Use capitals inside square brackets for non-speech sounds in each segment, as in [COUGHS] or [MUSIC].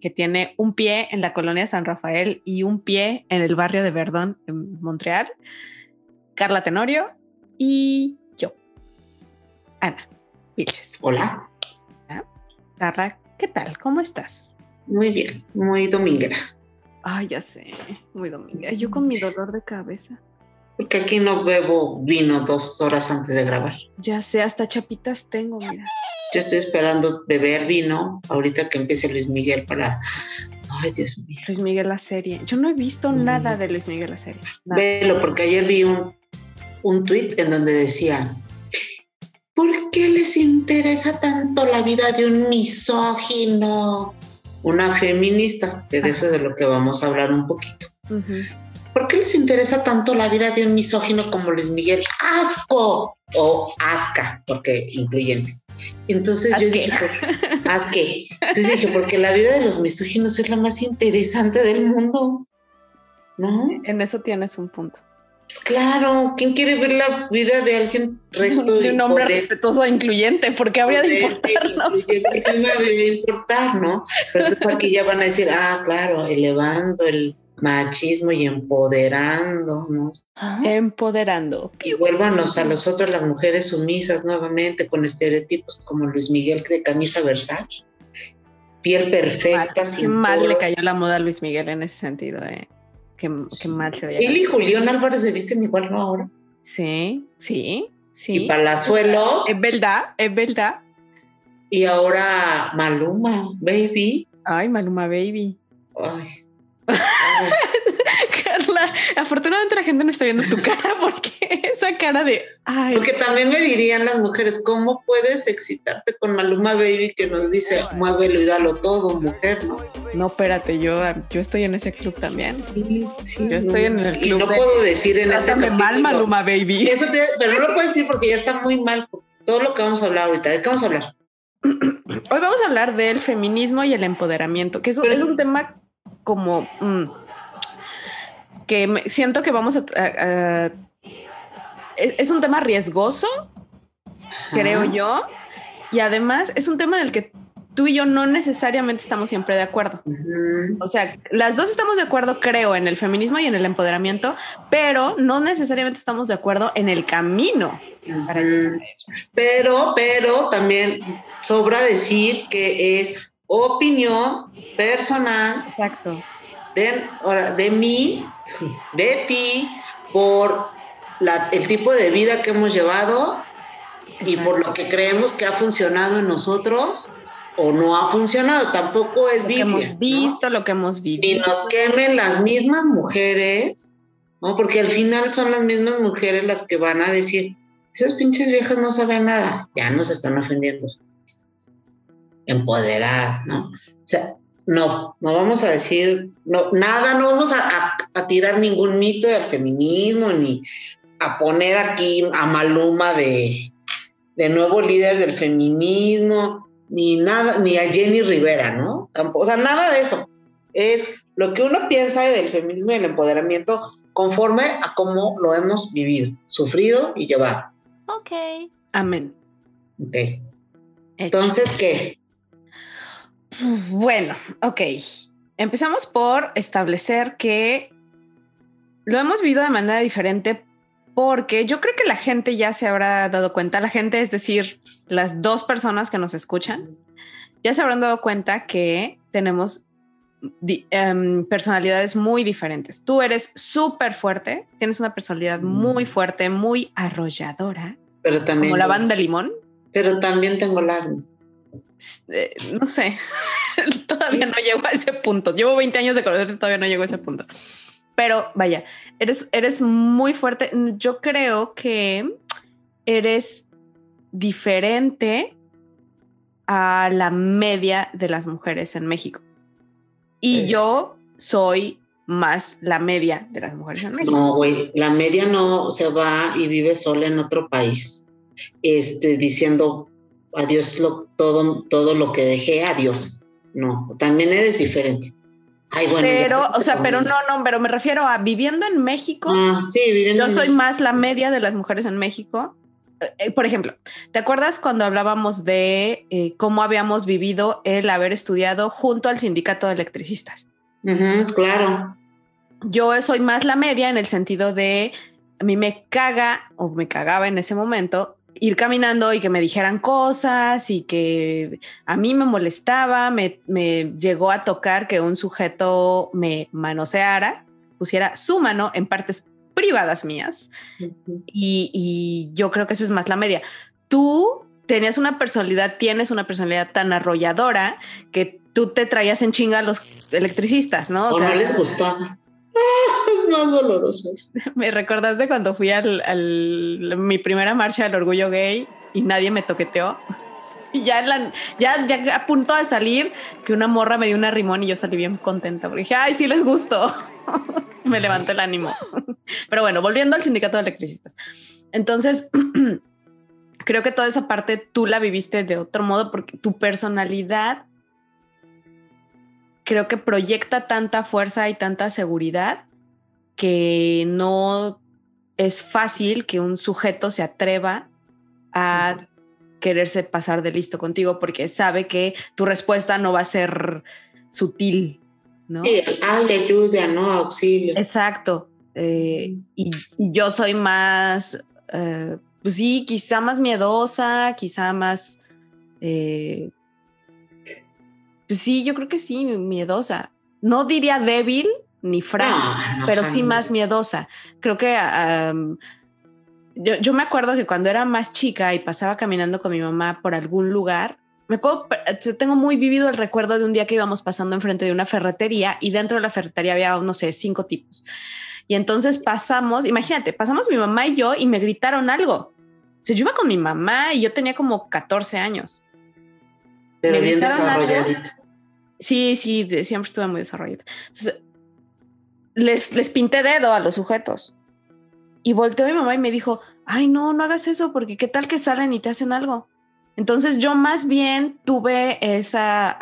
que tiene un pie en la colonia San Rafael y un pie en el barrio de Verdón, en Montreal. Carla Tenorio y yo, Ana Vilches. Hola, Carla, ¿qué tal? ¿Cómo estás? muy bien, muy dominguera. Ay, ya sé, muy domingo. Yo con mi dolor de cabeza. Porque aquí no bebo vino dos horas antes de grabar. Ya sé, hasta chapitas tengo, mira. Yo estoy esperando beber vino ahorita que empiece Luis Miguel para. Ay, Dios mío. Luis Miguel la serie. Yo no he visto Mm. nada de Luis Miguel la serie. Nada. Velo, porque ayer vi un, un tweet en donde decía: ¿Por qué les interesa tanto la vida de un misógino? Una feminista, que de eso es de lo que vamos a hablar un poquito. Ujú. ¿Por qué les interesa tanto la vida de un misógino como Luis Miguel? ¡Asco! O asca, porque incluyente. Entonces yo Asque. dije, por- asque. Entonces dije, porque la vida de los misóginos es la más interesante del mundo. ¿No? En eso tienes un punto. Pues claro, ¿quién quiere ver la vida de alguien recto De y un hombre respetuoso e incluyente, porque habría de importarnos. incluyente, ¿Qué me habría de importar, no? Pero entonces aquí ya van a decir, ah, claro, elevando el machismo y empoderando, ¿no? Empoderando. Y vuélvanos a nosotros las mujeres sumisas nuevamente con estereotipos como Luis Miguel de camisa Versace, piel perfecta, Qué sin mal le cayó la moda a Luis Miguel en ese sentido, eh. Qué, qué mal se veía. Él y Julián Álvarez se visten igual, ¿no? Ahora. Sí, sí, sí. Y Palazuelos, Es verdad, es verdad. y ahora Maluma, baby. Ay, Maluma Baby. Ay. [LAUGHS] [LAUGHS] Carla, afortunadamente la gente no está viendo tu cara [LAUGHS] porque esa cara de ay, Porque también me dirían las mujeres, ¿cómo puedes excitarte con Maluma Baby que nos dice, muévelo y dalo todo, mujer, ¿no? no, espérate, yo, yo estoy en ese club también. Sí, sí. Yo estoy en el Y club no de- puedo decir en este Trátame mal, capítulo- Maluma Baby. Eso te- pero no lo puedo decir porque ya está muy mal todo lo que vamos a hablar ahorita. ¿De qué vamos a hablar? [CLEARS THROAT] Hoy vamos a hablar del feminismo y el empoderamiento, que es, Pero- es un tema como mm, que siento que vamos a, a- a- es, un tema riesgoso, creo yo, y además es un tema en el que tú y yo no necesariamente estamos siempre de acuerdo. Ujú. O sea, las dos estamos de acuerdo, creo, en el feminismo y en el empoderamiento, pero no necesariamente estamos de acuerdo en el camino para Ujú. llegar a eso. Pero, pero también sobra decir que es opinión personal Exacto. de, de mí, de ti, por la- el tipo de vida que hemos llevado y Exacto. por lo que creemos que ha funcionado en nosotros o no ha funcionado. Tampoco es Lo que Biblia. hemos ¿no? visto, lo que hemos vivido. nos quemen las mismas mujeres, ¿no? Porque al final son las mismas mujeres las que van a decir, esas pinches viejas no saben nada, ya nos están ofendiendo. Empoderadas, ¿no? O sea, no, no vamos a decir, no, nada, no vamos a, a- a tirar ningún mito del feminismo, ni a poner aquí a Maluma de, de nuevo líder del feminismo, ni nada, ni a Jenny Rivera, ¿no? O sea, nada de eso. Es lo que uno piensa del feminismo y el empoderamiento conforme a cómo lo hemos vivido, sufrido y llevado. Ok. Amén. Ok. Hecho. Entonces, ¿qué? Bueno, ok. Empezamos por establecer que lo hemos vivido de manera diferente porque yo creo que la gente ya se habrá dado cuenta, la gente, es decir, las dos personas que nos escuchan, ya se habrán dado cuenta que tenemos em, personalidades muy diferentes. Tú eres súper fuerte, tienes una personalidad muy fuerte, muy arrolladora, Pero también. como la banda Limón. Pero también tengo lágrimas. Eh, no sé, [LAUGHS] todavía no llego a ese punto. Llevo 20 años de conocerte, todavía no llego a ese punto. Pero vaya, eres, eres muy fuerte. Yo creo que eres diferente a la media de las mujeres en México. Y Es- yo soy más la media de las mujeres en México. No, güey, la media no se va y vive sola en otro país, este, diciendo adiós lo, todo, todo lo que dejé, adiós. No, también eres diferente. Ay, bueno, pero, o sea, pero no, no, pero me refiero a viviendo en México. Ah, sí, viviendo Yo soy más la media de las mujeres en México. Eh, eh, por ejemplo, ¿te acuerdas cuando hablábamos de eh, cómo habíamos vivido el haber estudiado junto al sindicato de electricistas? claro. Yo soy más la media en el sentido de a mí me caga o me cagaba en ese momento ir caminando y que me dijeran cosas y que a mí me molestaba, me, llegó a tocar que un sujeto me manoseara, pusiera su mano en partes privadas mías. y, yo creo que eso es más la media. Tú tenías una personalidad, tienes una personalidad tan arrolladora que tú te traías en chinga a los electricistas, ¿no? O, no les gustaba. [LAUGHS] es más doloroso. Me recordás de cuando fui al, mi primera marcha del orgullo gay y nadie me toqueteó. Y ya, ya, ya a punto de salir, que una morra me dio una rimón y yo salí bien contenta porque dije, ay, sí les gustó. [LAUGHS] me levantó el ánimo. Pero bueno, volviendo al sindicato de electricistas. Entonces, [CLEARS THROAT] creo que toda esa parte tú la viviste de otro modo porque tu personalidad creo que proyecta tanta fuerza y tanta seguridad que no es fácil que un sujeto se atreva a quererse pasar de listo contigo porque sabe que tu respuesta no va a ser sutil, ¿no? Sí, ayuda, ¿no? Auxilio. Exacto. Eh, y, yo soy más, eh, pues sí, quizá más miedosa, quizá más eh, pues sí, yo creo que sí, miedosa. No diría débil ni frágil, pero sí más miedosa. Creo que yo, me acuerdo que cuando era más chica y pasaba caminando con mi mamá por algún lugar, me acuerdo, tengo muy vivido el recuerdo de un día que íbamos pasando enfrente de una ferretería y dentro de la ferretería había, no sé, cinco tipos. Y entonces pasamos, imagínate, pasamos mi mamá y yo y me gritaron algo. O sea, yo iba con mi mamá y yo tenía como 14 años. Pero bien desarrolladita. Sí, sí, siempre estuve muy desarrollada. Entonces, les, les pinté dedo a los sujetos. Y volteó mi mamá y me dijo, ay, no, no hagas eso, porque qué tal que salen y te hacen algo. Entonces yo más bien tuve esa,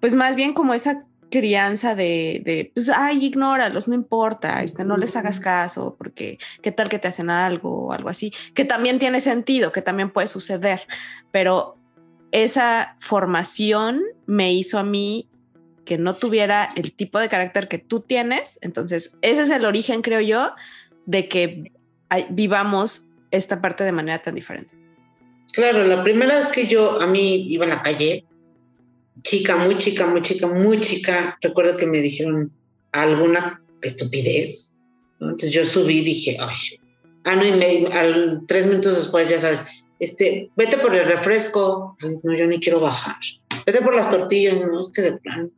pues más bien como esa crianza de, de, pues, ay, ignóralos, no importa, este, no les hagas caso, porque qué tal que te hacen algo o algo así, que también tiene sentido, que también puede suceder, pero esa formación me hizo a mí que no tuviera el tipo de carácter que tú tienes. Entonces, ese es el origen, creo yo, de que vivamos esta parte de manera tan diferente. Claro, la primera vez que yo a mí iba a la calle, chica, muy chica, muy chica, muy chica, recuerdo que me dijeron alguna estupidez. Entonces yo subí y dije, ay, ah, no, y me, al, tres minutos después, ya sabes, este, vete por el refresco, no, yo ni quiero bajar, vete por las tortillas, no, es que de plan.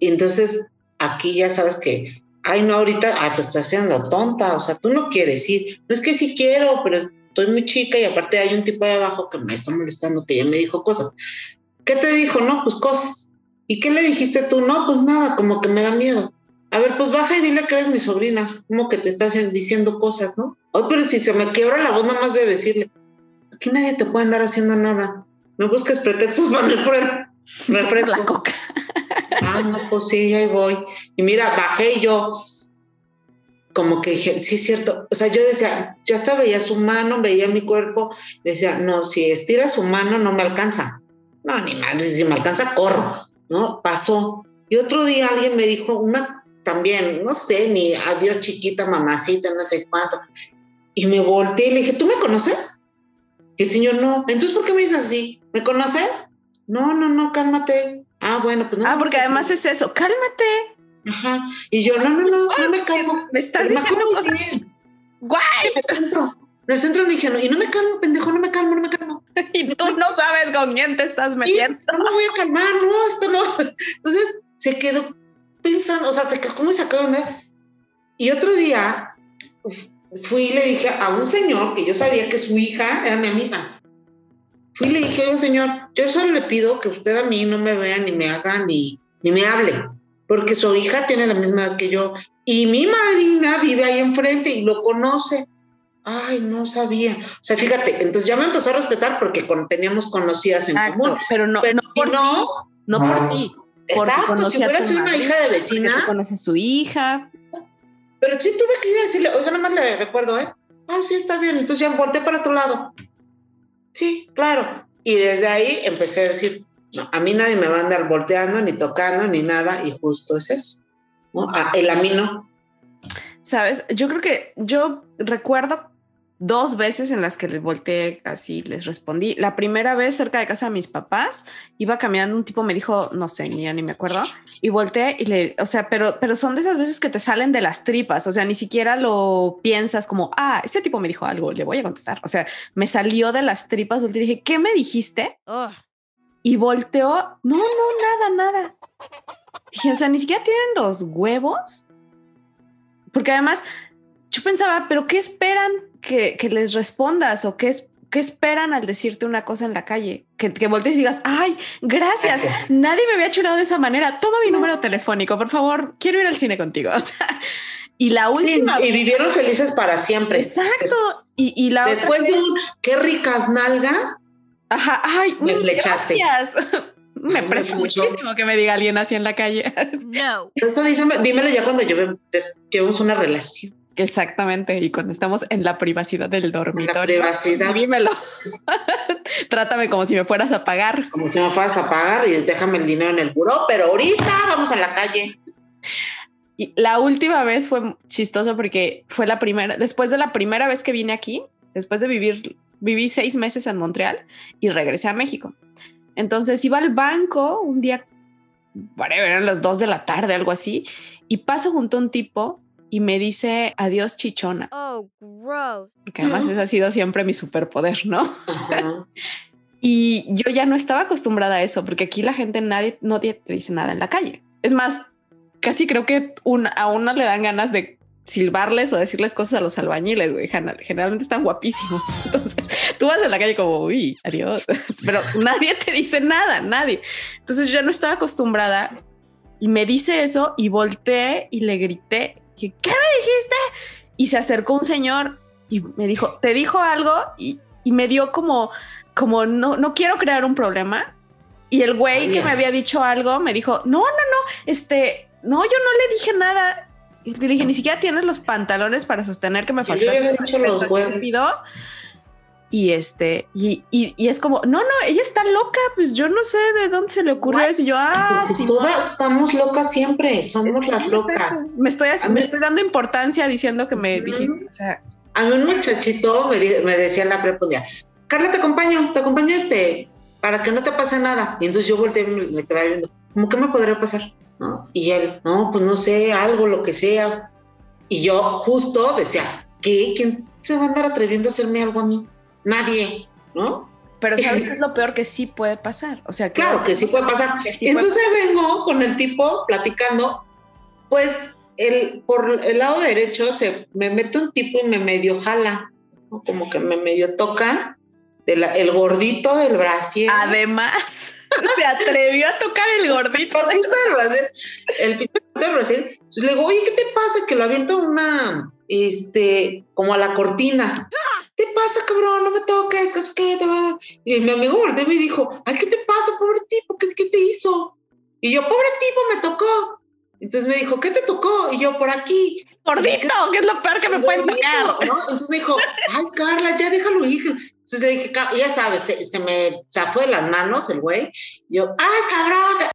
Y entonces aquí ya sabes que, ay, no, ahorita, ay, pues estás siendo tonta, o sea, tú no quieres ir, no es que sí quiero, pero estoy muy chica y aparte hay un tipo de abajo que me está molestando, que ya me dijo cosas. ¿Qué te dijo? No, pues cosas. ¿Y qué le dijiste tú? No, pues nada, como que me da miedo. A ver, pues baja y dile que eres mi sobrina, como que te estás diciendo cosas, ¿no? Ay, pero si se me quiebra la voz nada más de decirle, aquí nadie te puede andar haciendo nada. No busques pretextos [LAUGHS] para el refresco. La coca. Ah, no, pues sí, ahí voy. Y mira, bajé yo, como que dije, sí es cierto. O sea, yo decía, yo hasta veía su mano, veía mi cuerpo, decía, no, si estira su mano no me alcanza. No, ni más, si me alcanza, corro, ¿no? Pasó. Y otro día alguien me dijo una también, no sé, ni adiós chiquita, mamacita, no sé cuánto. Y me volteé y le dije, ¿tú me conoces? El señor, no. Entonces, ¿por qué me dices así? ¿Me conoces? No, no, no, cálmate. Ah, bueno, pues no. Ah, porque además es eso, cálmate. Ajá. Y yo, no, no, no, no me calmo. Me estás diciendo cosas. Guay. En el centro, en el centro me dijeron, y no me calmo, pendejo, no me calmo, no me calmo. [LAUGHS] y tú no sabes con quién te estás metiendo. no me voy a calmar, no, esto no. [LAUGHS] Entonces se quedó pensando, o sea, se quedó, ¿cómo se sacó de Y otro día, fui y le dije a un señor que yo sabía que su hija era mi amiga. Fui y le dije, oye, señor, yo solo le pido que usted a mí no me vea ni me haga ni, ni me hable. porque su hija tiene la misma edad que yo y mi madrina vive ahí enfrente y lo conoce. Ay, no sabía. O sea, fíjate, entonces ya me empezó a respetar porque teníamos conocidas en común. Pero no, pero no por no, ti. No por ti. Exacto, si hubiera sido una hija de vecina. Conoce a su hija. Pero sí tuve que ir a decirle, oiga, nada más le recuerdo, ¿eh? Ah, sí, está bien. Entonces ya volteé para otro lado. Sí, claro. Y desde ahí empecé a decir, no, a mí nadie me va a andar volteando, ni tocando, ni nada, y justo es eso. ¿no? Ah, el a mí no. Sabes, yo creo que yo recuerdo dos veces en las que les volteé así, les respondí. La primera vez cerca de casa de mis papás, iba caminando, un tipo me dijo, no sé, ni, ni me acuerdo, y volteé y le, o sea, pero, pero son de esas veces que te salen de las tripas, o sea, ni siquiera lo piensas como, ah, ese tipo me dijo algo, le voy a contestar. O sea, me salió de las tripas, volteé y dije, ¿qué me dijiste? Y volteó, no, no, nada, nada. Dije, o sea, ni siquiera tienen los huevos. Porque además yo pensaba, pero ¿qué esperan que, que les respondas o qué, es, qué esperan al decirte una cosa en la calle? Que, que voltees y digas, ay, gracias. gracias. Nadie me había chulado de esa manera. Toma mi número telefónico, por favor. Quiero ir al cine contigo. [LAUGHS] O sea, y la última. Sí, y vivieron felices para siempre. Exacto. Y, y la Después de un qué ricas nalgas. Ajá, ay, [LAUGHS] me flechaste. Gracias. me presta flechó. muchísimo que me diga alguien así en la calle. [LAUGHS] No. Eso díseme- dímelo ya cuando lleve- llevemos una relación. Exactamente. Y cuando estamos en la privacidad del dormitorio. privacidad. Dímelo. [LAUGHS] Trátame como si me fueras a pagar. Como si me fueras a pagar y déjame el dinero en el buró, pero ahorita vamos a la calle. Y la última vez fue chistoso porque fue la primera, después de la primera vez que vine aquí, después de vivir, viví seis meses en Montreal y regresé a México. Entonces iba al banco un día, whatever, eran las dos de la tarde, algo así, y paso junto a un tipo y me dice adiós chichona, Oh, gross. porque además ese ha sido siempre mi superpoder, ¿no? [LAUGHS] Y yo ya no estaba acostumbrada a eso, porque aquí la gente nadie, nadie te dice nada en la calle. Es más, casi creo que a uno le dan ganas de silbarles o decirles cosas a los albañiles, güey. General- Generalmente están guapísimos. [LAUGHS] Entonces tú vas en la calle como, uy, adiós. [LAUGHS] Pero nadie te dice nada, nadie. Entonces yo ya no estaba acostumbrada y me dice eso y volteé y le grité, que, ¿qué me dijiste? Y se acercó un señor y me dijo, ¿te dijo algo? Y, y me dio como, como, no, no quiero crear un problema. Y el güey que me había dicho algo me dijo, no, no, no, este, no, yo no le dije nada. Y le dije, ni siquiera tienes los pantalones para sostener que me Yo falta. le hubiera dicho los huevos. Y este, y, y, y es como, no, no, ella está loca, pues yo no sé de dónde se le ocurrió eso. Y yo, ah, sí, todas estamos locas siempre, somos sí, las locas. Me estoy, me mí- estoy dando importancia diciendo que me Ujú. dijiste, o sea, A mí un muchachito me, decía en la día, Carla, te acompaño, te acompaño este, para que no te pase nada. Y entonces yo volteé y me, me quedaba viendo, ¿cómo qué me podría pasar? ¿No? Y él, no, pues no sé, algo, lo que sea. Y yo justo decía, ¿qué? ¿Quién se va a andar atreviendo a hacerme algo a mí? Nadie, ¿no? pero ¿sabes [LAUGHS] qué es lo peor que sí puede pasar? O sea, Claro que sí puede pasar. sí puede entonces vengo con el tipo platicando, pues el, por el lado derecho se me mete un tipo y me medio jala, ¿no? como que me medio toca de la- el gordito del brasier. Además, [LAUGHS] se atrevió a tocar el el gordito. gordito del brasier, el pito del brasier. Entonces le digo, oye, ¿qué te pasa? Que lo avienta una, este, como a la cortina. ¿Qué pasa, cabrón? No me toques, que es que te va. Y mi amigo volteó y me dijo, ay, ¿qué te pasa, pobre tipo? ¿Qué, qué te hizo? Y yo, pobre tipo, me tocó. Entonces me dijo, ¿qué te tocó? Y yo, por aquí. Gordito, que es lo peor que me pueden Gordito, tocar. ¿no? Entonces me dijo, ay, Carla, ya déjalo ir. Entonces le dije, "Ca- ya sabes, se, se me zafó de las manos el güey. Y yo, ay, cabrón.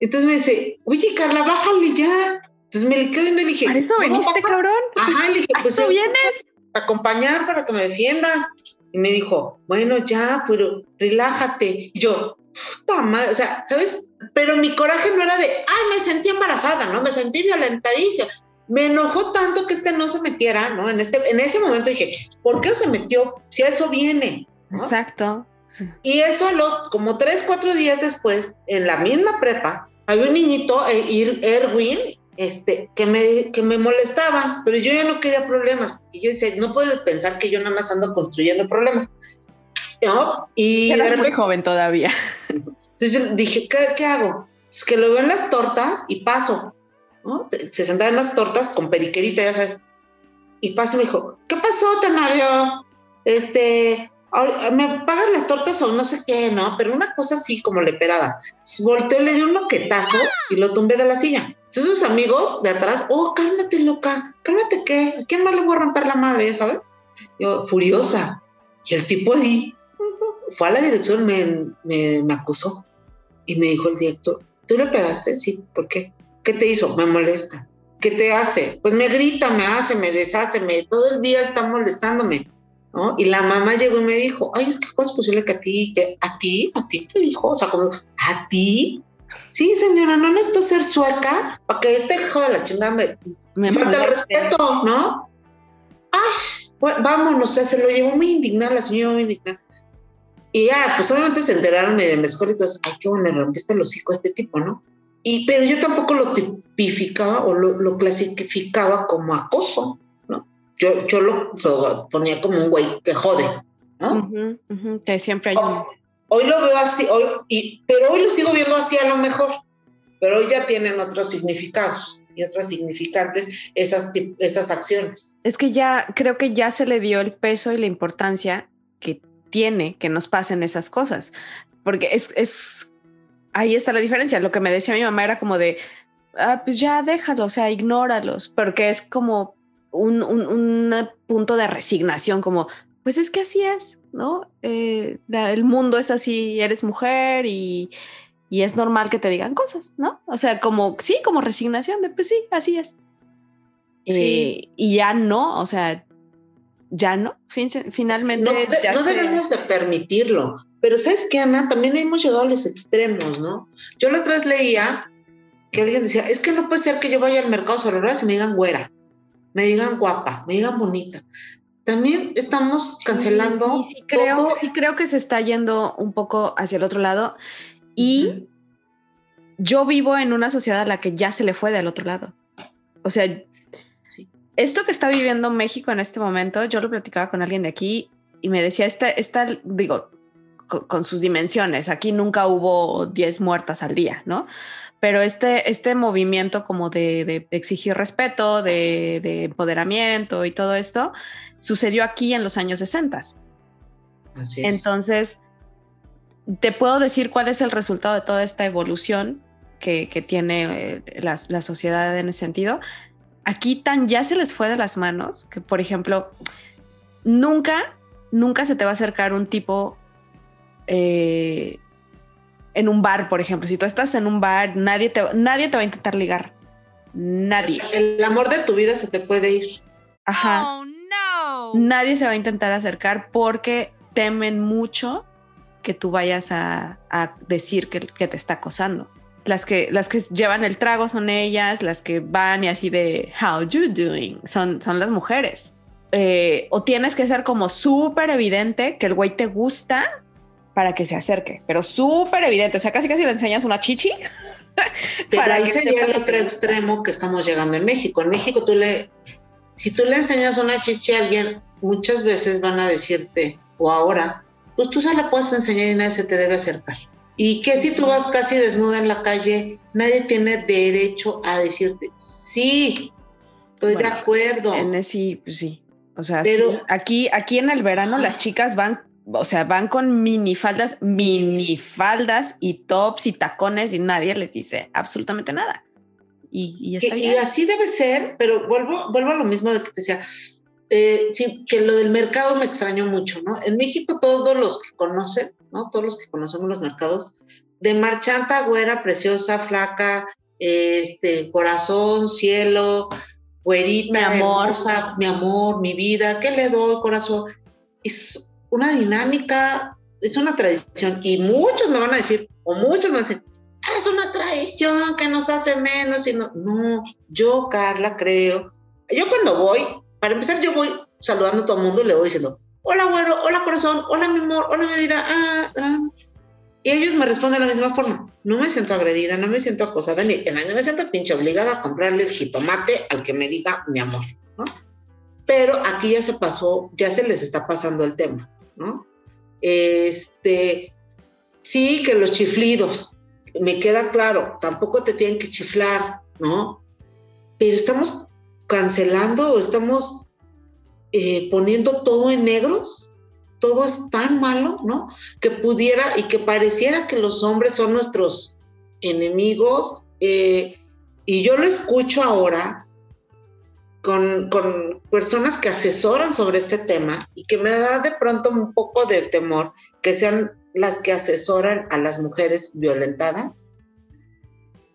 Entonces me dice, oye, Carla, bájale ya. Entonces me le quedo viendo y le dije, ¿Para eso "No, veniste, baja". cabrón? Ajá, le dije, ¿A pues eso eh, vienes? a acompañar para que me defiendas. Y me dijo, bueno, ya, pero relájate. Y yo, puta madre, o sea, ¿sabes? Pero mi coraje no era de, ay, me sentí embarazada, ¿no? Me sentí violentadísima. Me enojó tanto que este no se metiera, ¿no? En, este, en ese momento dije, ¿por qué se metió? Si a eso viene. ¿no? Exacto. Sí. Y eso, lo, como tres, cuatro días después, en la misma prepa, había un niñito, eh, Erwin, este, que me, que me molestaba, pero yo ya no quería problemas. Y yo decía, no puedes pensar que yo nada más ando construyendo problemas. ¿No? Y Eras muy repente, joven todavía. entonces yo dije, ¿qué, qué hago? Es que lo veo en las tortas y paso, Se sentaba en las tortas con periquerita, ya sabes. Y paso y me dijo, ¿qué pasó, Tanario? Este, ¿me pagan las tortas o no sé qué, no? Pero una cosa así como leperada. Volteó, le dio un loquetazo y lo tumbé de la silla. Entonces sus amigos de atrás, oh, cálmate, loca, cálmate, ¿qué? ¿A quién más le voy a romper la madre, ya sabes? Yo, furiosa. Y el tipo ahí fue a la dirección, me, me, me acusó. Y me dijo el director, ¿tú le pegaste? Sí, ¿por qué? ¿Qué te hizo? Me molesta. ¿Qué te hace? Pues me grita, me hace, me deshace, me, todo el día está molestándome. ¿no? Y la mamá llegó y me dijo, ay, es que cómo es posible que a ti, que a ti, a ti te dijo, o sea, como, ¿a ti? Sí, señora, no necesito ser sueca para que este hijo de la chingada me, Me falta el respeto, ¿no? Ay, bueno, vámonos, o sea, se lo llevó muy indignada, la señora muy indignada. Y ya, pues obviamente se enteraron de mi escuela y todo, ay, qué bueno, le rompiste el hocico a este tipo, ¿no? Y, pero yo tampoco lo tipificaba o lo, lo clasificaba como acoso, ¿no? Yo, yo lo, lo ponía como un güey que jode, ¿no? Ujú, ujú, Que siempre hay un. Hoy lo veo así, hoy, y, pero hoy lo sigo viendo así a lo mejor, pero hoy ya tienen otros significados y otros significantes esas, esas acciones. Es que ya creo que ya se le dio el peso y la importancia que tiene que nos pasen esas cosas. Porque es, es ahí está la diferencia. Lo que me decía mi mamá era como de, ah, pues ya déjalo, o sea, ignóralos, porque es como un, un, un punto de resignación, como, pues es que así es, ¿no? Eh, el mundo es así, eres mujer y, y es normal que te digan cosas, ¿no? O sea, como, sí, como resignación de, pues sí, así es. Sí. Eh, y ya no, o sea, ya no, fin- finalmente no, de- ya no se- debemos de permitirlo. Pero ¿sabes qué, Ana? También hemos llegado a los extremos, ¿no? Yo la otra vez leía que alguien decía, es que no puede ser que yo vaya al mercado ruedas y me digan güera, me digan guapa, me digan bonita. También estamos cancelando Sí, sí, creo, todo. sí creo que se está yendo un poco hacia el otro lado y yo vivo en una sociedad a la que ya se le fue del otro lado. O sea, Sí. esto que está viviendo México en este momento, yo lo platicaba con alguien de aquí y me decía, esta, esta digo, con, sus dimensiones, aquí nunca hubo 10 muertas al día, ¿no? Pero este, este movimiento como de, de exigir respeto, de, de empoderamiento y todo esto, sucedió aquí en los años 60. Así es. Entonces, te puedo decir cuál es el resultado de toda esta evolución que, que tiene eh, la, la sociedad en ese sentido. Aquí tan ya se les fue de las manos que, por ejemplo, nunca, nunca se te va a acercar un tipo eh, en un bar, por ejemplo. Si tú estás en un bar, nadie te, nadie te va a intentar ligar. Nadie. El amor de tu vida se te puede ir. Ajá. Oh no. nadie se va a intentar acercar porque temen mucho que tú vayas a, a decir que, que te está acosando. Las que, las que llevan el trago son ellas, las que van y así de how you doing son, son las mujeres. Eh, o tienes que ser como súper evidente que el güey te gusta para que se acerque, pero súper evidente. O sea, casi casi le enseñas una chichi. Pero para ahí que sería el otro extremo que estamos llegando en México. En México tú le, si tú le enseñas una chichi a alguien, muchas veces van a decirte, o ahora, pues tú se la puedes enseñar y nadie se te debe acercar. Y que si tú vas casi desnuda en la calle, nadie tiene derecho a decirte, sí, estoy Bueno, de acuerdo. En ese- sí, pues sí. O sea, Pero- sí. aquí, aquí en el verano las chicas van, o sea, van con minifaldas, minifaldas y tops y tacones y nadie les dice absolutamente nada. Y, y está Que- y así debe ser, pero vuelvo, vuelvo a lo mismo de que te decía, eh, sí, que lo del mercado me extrañó mucho, ¿no? En México todos los que conocen, ¿no? Todos los que conocemos los mercados, de marchanta, güera, preciosa, flaca, este, corazón, cielo, güerita, Mi amor. hermosa, mi amor, mi vida, ¿qué le doy, corazón? Es una dinámica, es una tradición, y muchos me van a decir, o muchos me van a decir, "Ah, es una tradición que nos hace menos y no, no, yo Carla creo, yo cuando voy, para empezar yo voy saludando a todo el mundo y le voy diciendo, hola güero, hola corazón, hola mi amor, hola mi vida, ah, ah". y ellos me responden de la misma forma, no me siento agredida, no me siento acosada, ni no me siento pinche obligada a comprarle el jitomate al que me diga mi amor, ¿no? Pero aquí ya se pasó, ya se les está pasando el tema, ¿no? Este, sí, que los chiflidos, me queda claro, tampoco te tienen que chiflar, ¿no? Pero estamos cancelando o estamos eh, poniendo todo en negros, todo es tan malo, ¿no? Que pudiera y que pareciera que los hombres son nuestros enemigos. eh, y yo lo escucho ahora con, con personas que asesoran sobre este tema y que me da de pronto un poco de temor que sean las que asesoran a las mujeres violentadas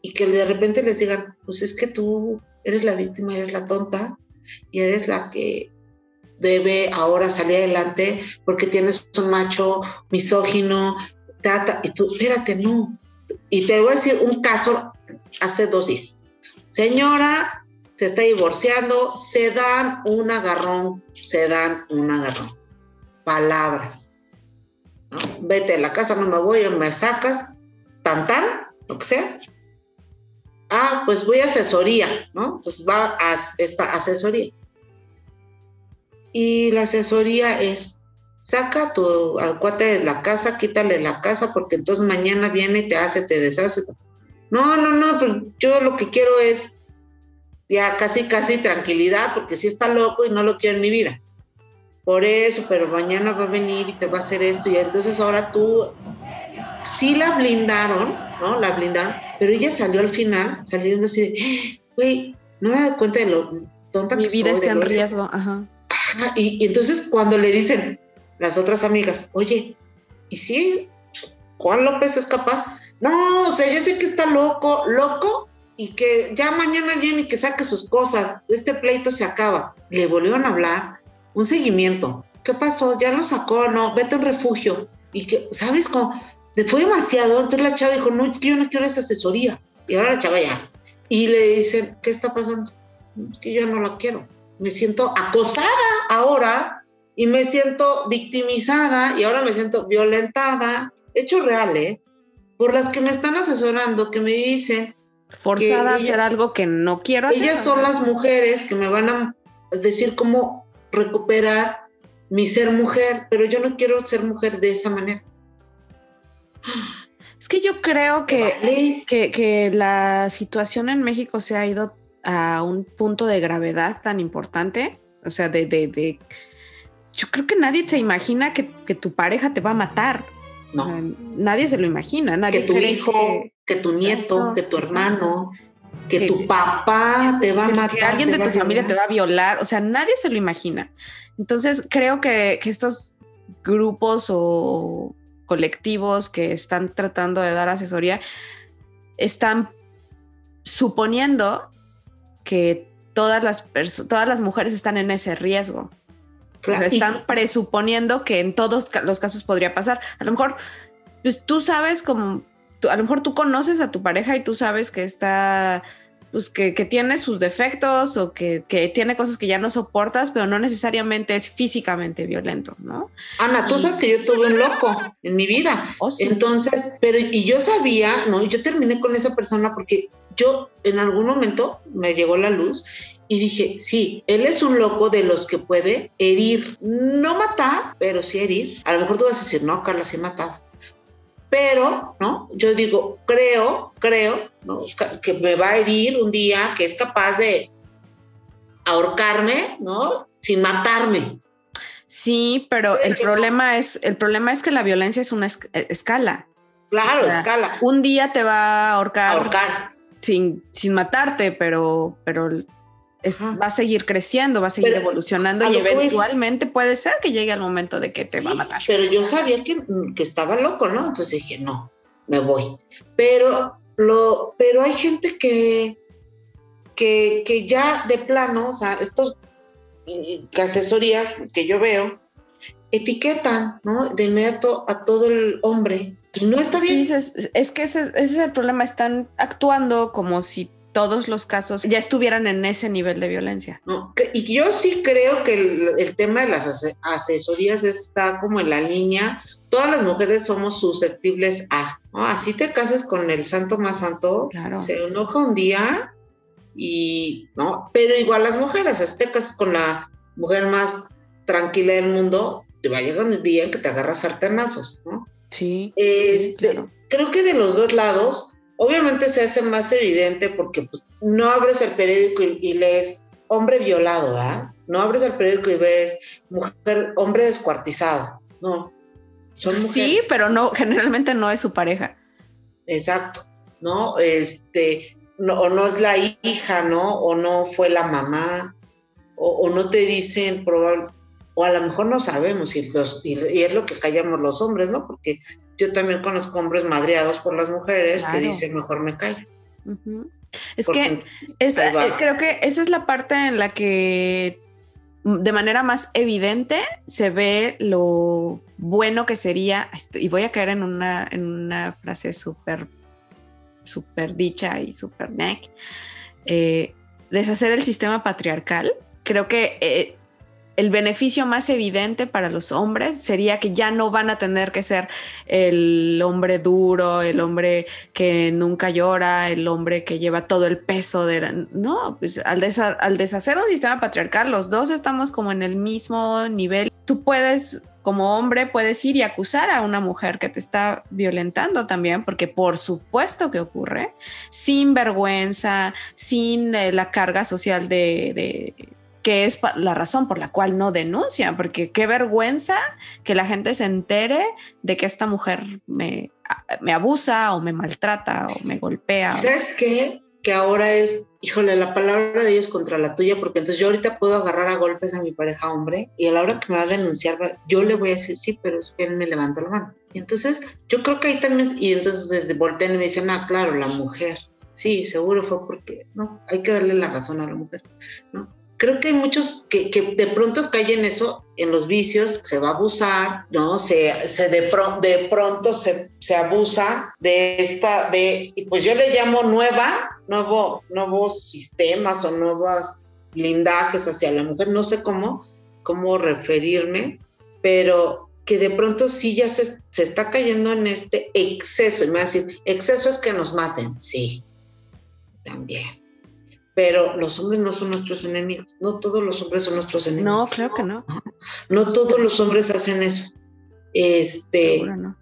y que de repente les digan, pues es que tú eres la víctima, eres la tonta y eres la que debe ahora salir adelante porque tienes un macho misógino, tata, y tú, espérate, no. Y te voy a decir un caso hace dos días. Señora, se está divorciando, se dan un agarrón, se dan un agarrón. Palabras. Vete a la casa, no me voy, me sacas, tan tan, lo que sea. Ah, pues voy a asesoría, ¿no? Entonces va a esta asesoría. Y la asesoría es, saca tu, al cuate de la casa, quítale la casa, porque entonces mañana viene y te hace, te deshace. No, no, no, pero yo lo que quiero es ya casi, casi tranquilidad, porque si está loco y no lo quiero en mi vida. Por eso, pero mañana va a venir y te va a hacer esto, y entonces ahora tú, sí la blindaron, ¿no? La blindaron, pero ella salió al final, saliendo así de, güey, no me he dado cuenta de lo tonta Mi que vida soy, está en riesgo. Ajá. Ajá, y, y entonces cuando le dicen las otras amigas, oye, ¿y si Juan López es capaz? No, o sea, ya sé que está loco, loco, y que ya mañana viene y que saque sus cosas, este pleito se acaba. Le volvieron a hablar, un seguimiento. ¿Qué pasó? ¿Ya lo sacó? No, vete a un refugio. Y que, ¿sabes cómo? Le fue demasiado, entonces la chava dijo, no, es que yo no quiero esa asesoría. Y ahora la chava ya. Y le dicen, ¿qué está pasando? Es que yo no la quiero. Me siento acosada ahora y me siento victimizada y ahora me siento violentada. Hecho real, ¿eh? Por las que me están asesorando, que me dicen, Forzada a hacer algo que no quiero hacer. ellas son las mujeres que me van a decir cómo recuperar mi ser mujer, pero yo no quiero ser mujer de esa manera. Es que yo creo que, Vale. que, que la situación en México se ha ido a un punto de gravedad tan importante. O sea, de, de, de- yo creo que nadie te imagina que, que tu pareja te va a matar. O sea, No, nadie se lo imagina. Nadie que tu cree hijo, que- que, tu nieto, que tu hermano, que, Que- tu papá te va a matar. que alguien de tu familia te va a violar. O sea, nadie se lo imagina. Entonces, creo que, que estos grupos o colectivos que están tratando de dar asesoría están suponiendo que todas las, todas las mujeres están en ese riesgo. O sea, están presuponiendo que en todos los casos podría pasar. A lo mejor, pues tú sabes como, tú- a lo mejor tú conoces a tu pareja y tú sabes que está, pues que, que tiene sus defectos o que, que tiene cosas que ya no soportas, pero no necesariamente es físicamente violento, ¿no? Ana, tú sabes que yo tuve un loco en mi vida. O sí. Entonces, pero y yo sabía, ¿no? Yo terminé con esa persona porque yo en algún momento me llegó la luz y dije, sí, él es un loco de los que puede herir, no matar, pero sí herir. A lo mejor tú vas a decir, no, Carla, sí mataba. Pero, ¿no? Yo digo, creo, creo, ¿no? Que me va a herir un día, que es capaz de ahorcarme, ¿no? Sin matarme. Sí, pero el no. problema es, el problema es que la violencia es una esc- eh, escala. Claro, O sea, escala. Un día te va a ahorcar, Ahorcar. sin, sin matarte, pero, pero es- va a seguir creciendo, va a seguir Pero, evolucionando a y eventualmente puede ser que llegue el momento de que te va a Sí, matar. Pero yo sabía que, que estaba loco, ¿no? Entonces dije, no, me voy. Pero, lo, pero hay gente que, que, que ya de plano, o sea, estos asesorías que yo veo, etiquetan, ¿no? De inmediato a todo el hombre. Y no está bien. Sí, es, es que ese, ese es el problema. Están actuando como si todos los casos ya estuvieran en ese nivel de violencia. ¿no? Y yo sí creo que el, el tema de las ase- asesorías está como en la línea. Todas las mujeres somos susceptibles a, ¿no? Así te cases con el santo más santo, Claro. se enoja un día y, ¿no? Pero igual las mujeres, si te casas con la mujer más tranquila del mundo, te va a llegar un día en que te agarras sartenazos, ¿no? Sí. Este, claro. Creo que de los dos lados obviamente se hace más evidente porque pues, no abres el periódico y, y lees hombre violado, ¿ah? No abres el periódico y ves mujer, hombre descuartizado. No. Son mujeres. Sí, pero no, generalmente no es su pareja. Exacto, ¿no? Este, no, o no es la hija, ¿no? O no fue la mamá, o, o no te dicen probable, o a lo mejor no sabemos, y, los, y, y es lo que callamos los hombres, ¿no? Porque yo también conozco hombres madreados por las mujeres Claro. que dicen mejor me callo. Es Porque que eh, creo que esa es la parte en la que mm, de manera más evidente se ve lo bueno que sería, este, y voy a caer en una, en una frase súper, súper dicha y súper neck, eh, deshacer el sistema patriarcal. Creo que eh, el beneficio más evidente para los hombres sería que ya no van a tener que ser el hombre duro, el hombre que nunca llora, el hombre que lleva todo el peso de... la- No, pues al, al deshacer un sistema patriarcal, los dos estamos como en el mismo nivel. Tú puedes, como hombre, puedes ir y acusar a una mujer que te está violentando también, porque por supuesto que ocurre, sin vergüenza, sin eh, la carga social de que es la razón por la cual no denuncian, porque qué vergüenza que la gente se entere de que esta mujer me, me abusa o me maltrata o me golpea. ¿Sabes qué? Que ahora es, híjole, la palabra de ellos contra la tuya, porque entonces yo ahorita puedo agarrar a golpes a mi pareja hombre y a la hora que me va a denunciar, yo le voy a decir, sí, pero es que él me levantó la mano. Y entonces yo creo que ahí también, y entonces desde voltean me dicen, ah, claro, la mujer. Sí, seguro fue porque, no, hay que darle la razón a la mujer, ¿no? Creo que hay muchos que, de pronto caen en eso, en los vicios, se va a abusar, ¿no? Se, se de, pro- de pronto se, se abusa de esta, de, pues yo le llamo nueva, nuevo, nuevos sistemas o nuevos blindajes hacia la mujer, no sé cómo, cómo referirme, pero que de pronto sí ya se, se está cayendo en este exceso, y me van a decir, exceso es que nos maten, sí, también. Pero los hombres no son nuestros enemigos, no todos los hombres son nuestros enemigos. No, creo que no. [LAUGHS] No todos los hombres hacen eso. Este, no.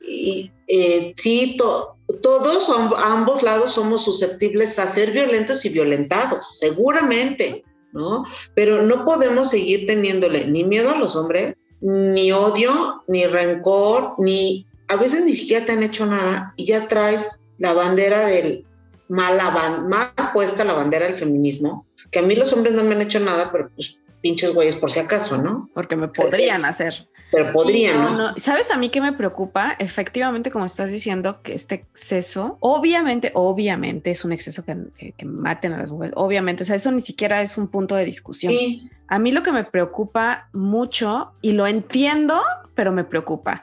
y eh, sí, to- todos, a ambos lados somos susceptibles a ser violentos y violentados, seguramente, ¿no? Pero no podemos seguir teniéndole ni miedo a los hombres, ni odio, ni rencor, ni a veces ni siquiera te han hecho nada y ya traes la bandera del mal, mal puesta la bandera del feminismo, que a mí los hombres no me han hecho nada, pero pues pinches güeyes por si acaso, ¿no? Porque me podrían hacer. Pero podrían, No. ¿Sabes a mí qué me preocupa? Efectivamente, como estás diciendo, que este exceso, obviamente, obviamente es un exceso que, que- que maten a las mujeres. Obviamente, o sea, eso ni siquiera es un punto de discusión. Sí, A mí lo que me preocupa mucho, y lo entiendo, pero me preocupa,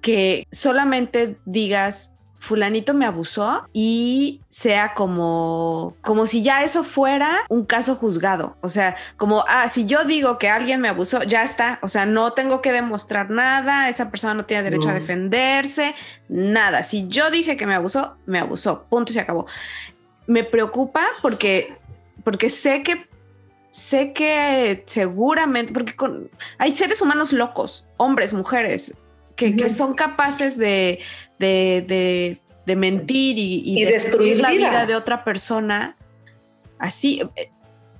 que solamente digas, fulanito me abusó y sea como, como si ya eso fuera un caso juzgado. O sea, como, ah, si yo digo que alguien me abusó, ya está. O sea, no tengo que demostrar nada, esa persona no tiene derecho a defenderse, nada. Si yo dije que me abusó, me abusó, punto y se acabó. Me preocupa porque, porque sé que sé que seguramente, porque con- hay seres humanos locos, hombres, mujeres, que, que son capaces de, de, de- de mentir y, Y destruir la vida de otra persona. Así, eh,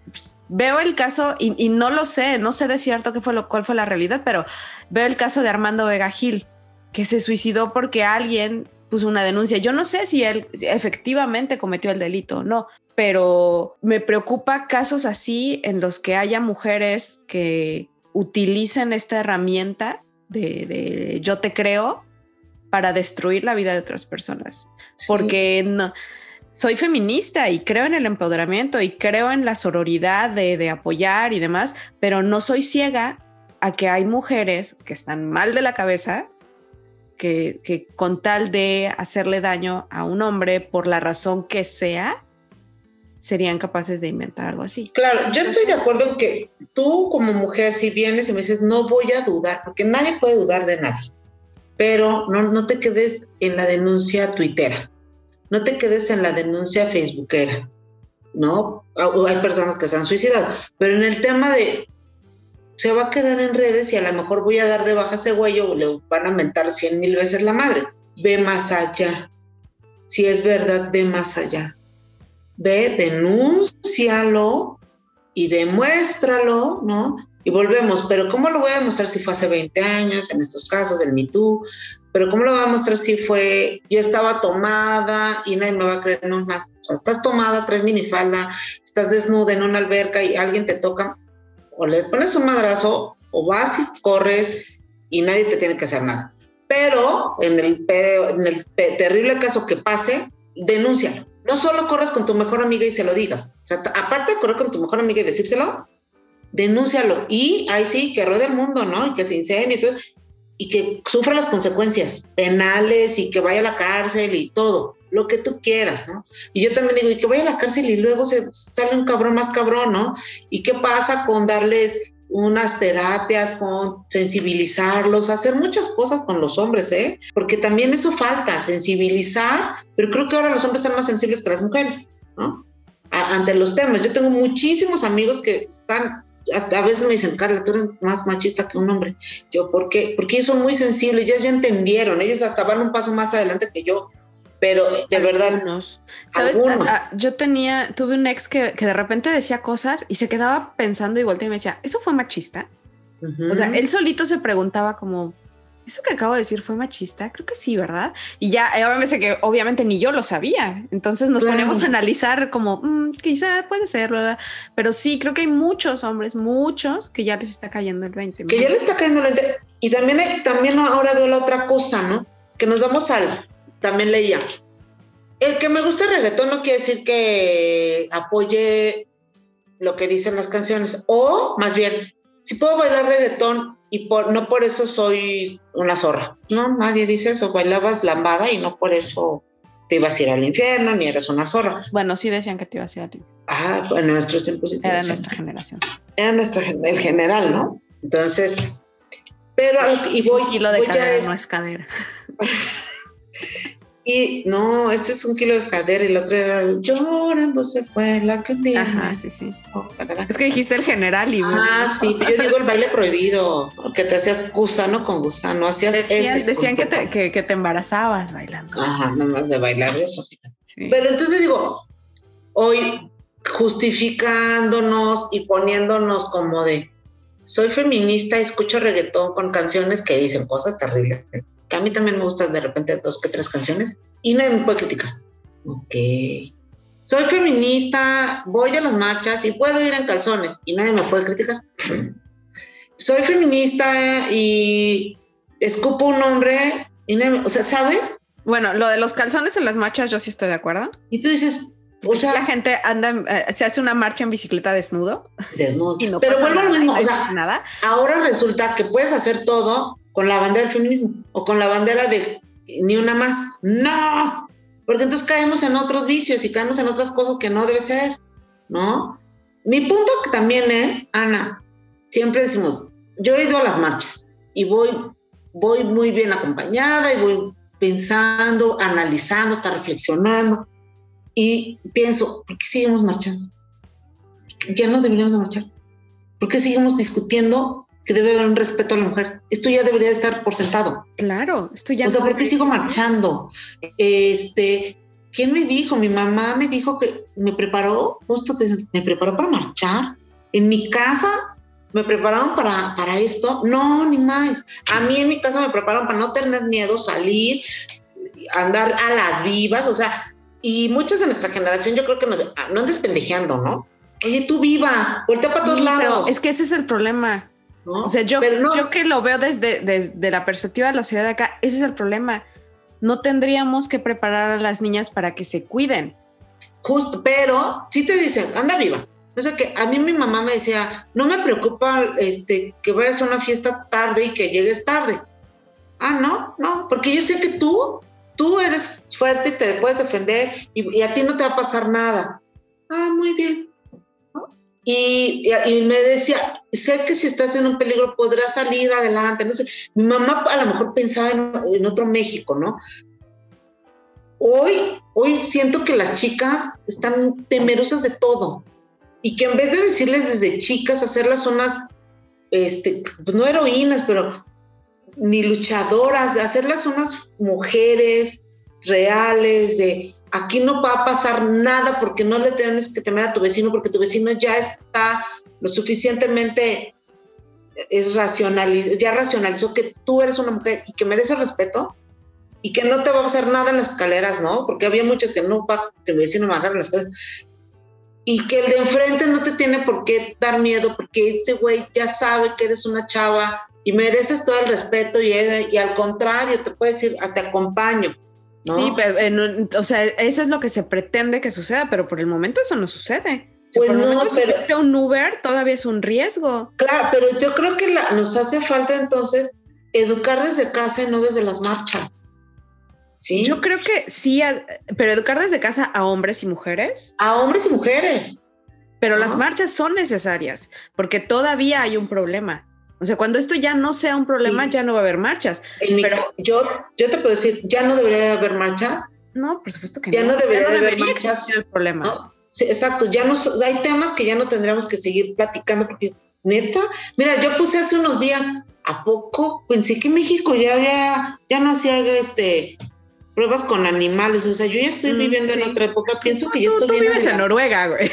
pues, veo el caso, y, y no lo sé, no sé de cierto qué fue lo, cuál fue la realidad, pero veo el caso de Armando Vega Gil, que se suicidó porque alguien puso una denuncia. Yo no sé si él efectivamente cometió el delito o no, pero me preocupa casos así en los que haya mujeres que utilicen esta herramienta de, de yo te creo para destruir la vida de otras personas. sí. Porque no, soy feminista y creo en el empoderamiento y creo en la sororidad de, de apoyar y demás, pero no soy ciega a que hay mujeres que están mal de la cabeza, que, que con tal de hacerle daño a un hombre por la razón que sea, serían capaces de inventar algo así. Claro, yo estoy de acuerdo en que tú como mujer, si vienes y me dices, no voy a dudar, porque nadie puede dudar de nadie, pero no, no te quedes en la denuncia tuitera, no te quedes en la denuncia facebookera, ¿no? Hay personas que se han suicidado, pero en el tema de, se va a quedar en redes y a lo mejor voy a dar de baja ese güey o le van a mentar cien mil veces la madre. Ve más allá. si es verdad, ve más allá. Ve, denúncialo y demuéstralo, ¿no? Y volvemos, pero ¿cómo lo voy a demostrar si fue hace 20 años, en estos casos del Me Too? Pero ¿cómo lo voy a demostrar si fue, yo estaba tomada y nadie me va a creer? No, nada. O sea, estás tomada, traes minifalda, estás desnuda en una alberca y alguien te toca, o le pones un madrazo, o vas y corres y nadie te tiene que hacer nada. Pero en el, en el terrible caso que pase, denúncialo. No solo corres con tu mejor amiga y se lo digas. O sea, aparte de correr con tu mejor amiga y decírselo, denúncialo. Y ahí sí, que ruede el mundo, ¿no? Y que se incendie y todo. Que sufra las consecuencias penales y que vaya a la cárcel y todo. Lo que tú quieras, ¿no? Y yo también digo, y que vaya a la cárcel y luego sale un cabrón más cabrón, ¿no? ¿Y qué pasa con darles unas terapias, con sensibilizarlos, hacer muchas cosas con los hombres, ¿eh? Porque también eso falta, sensibilizar, pero creo que ahora los hombres están más sensibles que las mujeres, ¿no? ante los temas. Yo tengo muchísimos amigos que están, hasta a veces me dicen, Carla, tú eres más machista que un hombre. Yo, ¿por qué? Porque ellos son muy sensibles, ya, ya entendieron, ellos hasta van un paso más adelante que yo pero de verdad. ¿Sabes? Ah, yo tenía, tuve un ex que, que, de repente decía cosas y se quedaba pensando y volteaba y me decía, ¿eso fue machista? O sea, él solito se preguntaba como, ¿eso que acabo de decir fue machista? Creo que sí, ¿verdad? Y ya, eh, obviamente que obviamente ni yo lo sabía. Entonces nos ponemos a analizar como, mm, quizá puede ser, ¿verdad? Pero sí, creo que hay muchos hombres, muchos, que ya les está cayendo el 20. Que ya les está cayendo el 20. Y también, también ahora veo la otra cosa, ¿no? Que nos damos al también leía. El que me gusta el reggaetón no quiere decir que apoye lo que dicen las canciones. O más bien, si puedo bailar reggaetón y por, no por eso soy una zorra. No, nadie dice eso. Bailabas lambada y no por eso te ibas a ir al infierno ni eres una zorra. Bueno, sí decían que te ibas a ir al infierno. Ah, en nuestros tiempos. Era nuestra generación. Era nuestro, el general, ¿no? Entonces, pero y voy. Un kilo de cadera no es cadera. [LAUGHS] Y no, este es un kilo de jadera y el otro era el llorando se fue la candela. Ajá, sí, sí. Oh, es que dijiste el general y. Ah, sí, yo digo el baile prohibido, que te hacías gusano con gusano, hacías Decían, decían que, te, que, que, te embarazabas bailando. Ajá, nomás de bailar eso. Pero entonces digo, hoy justificándonos y poniéndonos como de soy feminista, escucho reggaetón con canciones que dicen cosas terribles a mí también me gustan de repente dos que tres canciones y nadie me puede criticar. Ok. Soy feminista, voy a las marchas y puedo ir en calzones y nadie me puede criticar. [LAUGHS] Soy feminista y escupo un hombre y nadie, o sea, ¿sabes? Bueno, lo de los calzones en las marchas yo sí estoy de acuerdo. Y tú dices, o sea, la gente anda, eh, se hace una marcha en bicicleta desnudo. Desnudo. [LAUGHS] Pero bueno, lo mismo, o sea, nada. ahora resulta que puedes hacer todo con la bandera del feminismo o con la bandera de ni una más. No, porque entonces caemos en otros vicios y caemos en otras cosas que no debe ser, ¿no? Mi punto también es, Ana, siempre decimos, yo he ido a las marchas y voy, voy muy bien acompañada y voy pensando, analizando, hasta reflexionando y pienso, ¿por qué seguimos marchando? Ya no deberíamos de marchar. ¿Por qué seguimos discutiendo que debe haber un respeto a la mujer. Esto ya debería estar por sentado. Claro, esto ya. O sea, ¿por qué sigo marchando? Este, ¿quién me dijo? Mi mamá me dijo que me preparó, justo te, me preparó para marchar. En mi casa me prepararon para, para esto. No, ni más. A mí en mi casa me prepararon para no tener miedo, salir, andar a las vivas, o sea, y muchas de nuestra generación yo creo que nos, no andes pendejeando, ¿no? Oye, tú viva, voltea para todos lados. Es que ese es el problema o sea, yo, yo que lo veo desde, desde la perspectiva de la ciudad de acá, ese es el problema. No tendríamos que preparar a las niñas para que se cuiden. Justo, pero si te dicen, anda viva. O sea que a mí mi mamá me decía, no me preocupa este, que vayas a una fiesta tarde y que llegues tarde. Ah, no, no, porque yo sé que tú, tú eres fuerte y te puedes defender y, y a ti no te va a pasar nada. Ah, muy bien. Y, me decía, sé que si estás en un peligro podrás salir adelante, no sé. Mi mamá a lo mejor pensaba en, otro México, ¿no? Hoy, hoy siento que las chicas están temerosas de todo y que en vez de decirles desde chicas, hacerlas unas, este, pues no heroínas, pero ni luchadoras, hacerlas unas mujeres reales, de aquí no va a pasar nada porque no le tienes que temer a tu vecino, porque tu vecino ya está lo suficientemente es racionaliz ya racionalizó que tú eres una mujer y que mereces respeto y que no te va a hacer nada en las escaleras, ¿no? Porque había muchas que no que me decían bajar en las escaleras. Y que el de enfrente no te tiene por qué dar miedo, porque ese güey ya sabe que eres una chava y mereces todo el respeto y, y al contrario, te puede decir, ah, te acompaño. ¿no? Sí, pero, o sea, eso es lo que se pretende que suceda, pero por el momento eso no sucede. Pues no, pero un Uber todavía es un riesgo. Claro, pero yo creo que nos hace falta entonces educar desde casa y no desde las marchas. ¿Sí? Yo creo que sí, pero educar desde casa a hombres y mujeres. A hombres y mujeres. Pero las marchas son necesarias porque todavía hay un problema. O sea, cuando esto ya no sea un problema, ya no va a haber marchas. pero yo, yo te puedo decir, ya no debería haber marchas. No, por supuesto que ya no. debería, haber marchas. El problema. Sí, exacto, ya no hay temas que ya no tendríamos que seguir platicando porque neta, mira, yo puse hace unos días, ¿a poco? Pensé que México ya había, ya no hacía este pruebas con animales, o sea, yo ya estoy mm, viviendo en otra época, pienso que ya estoy tú vives en Noruega, güey.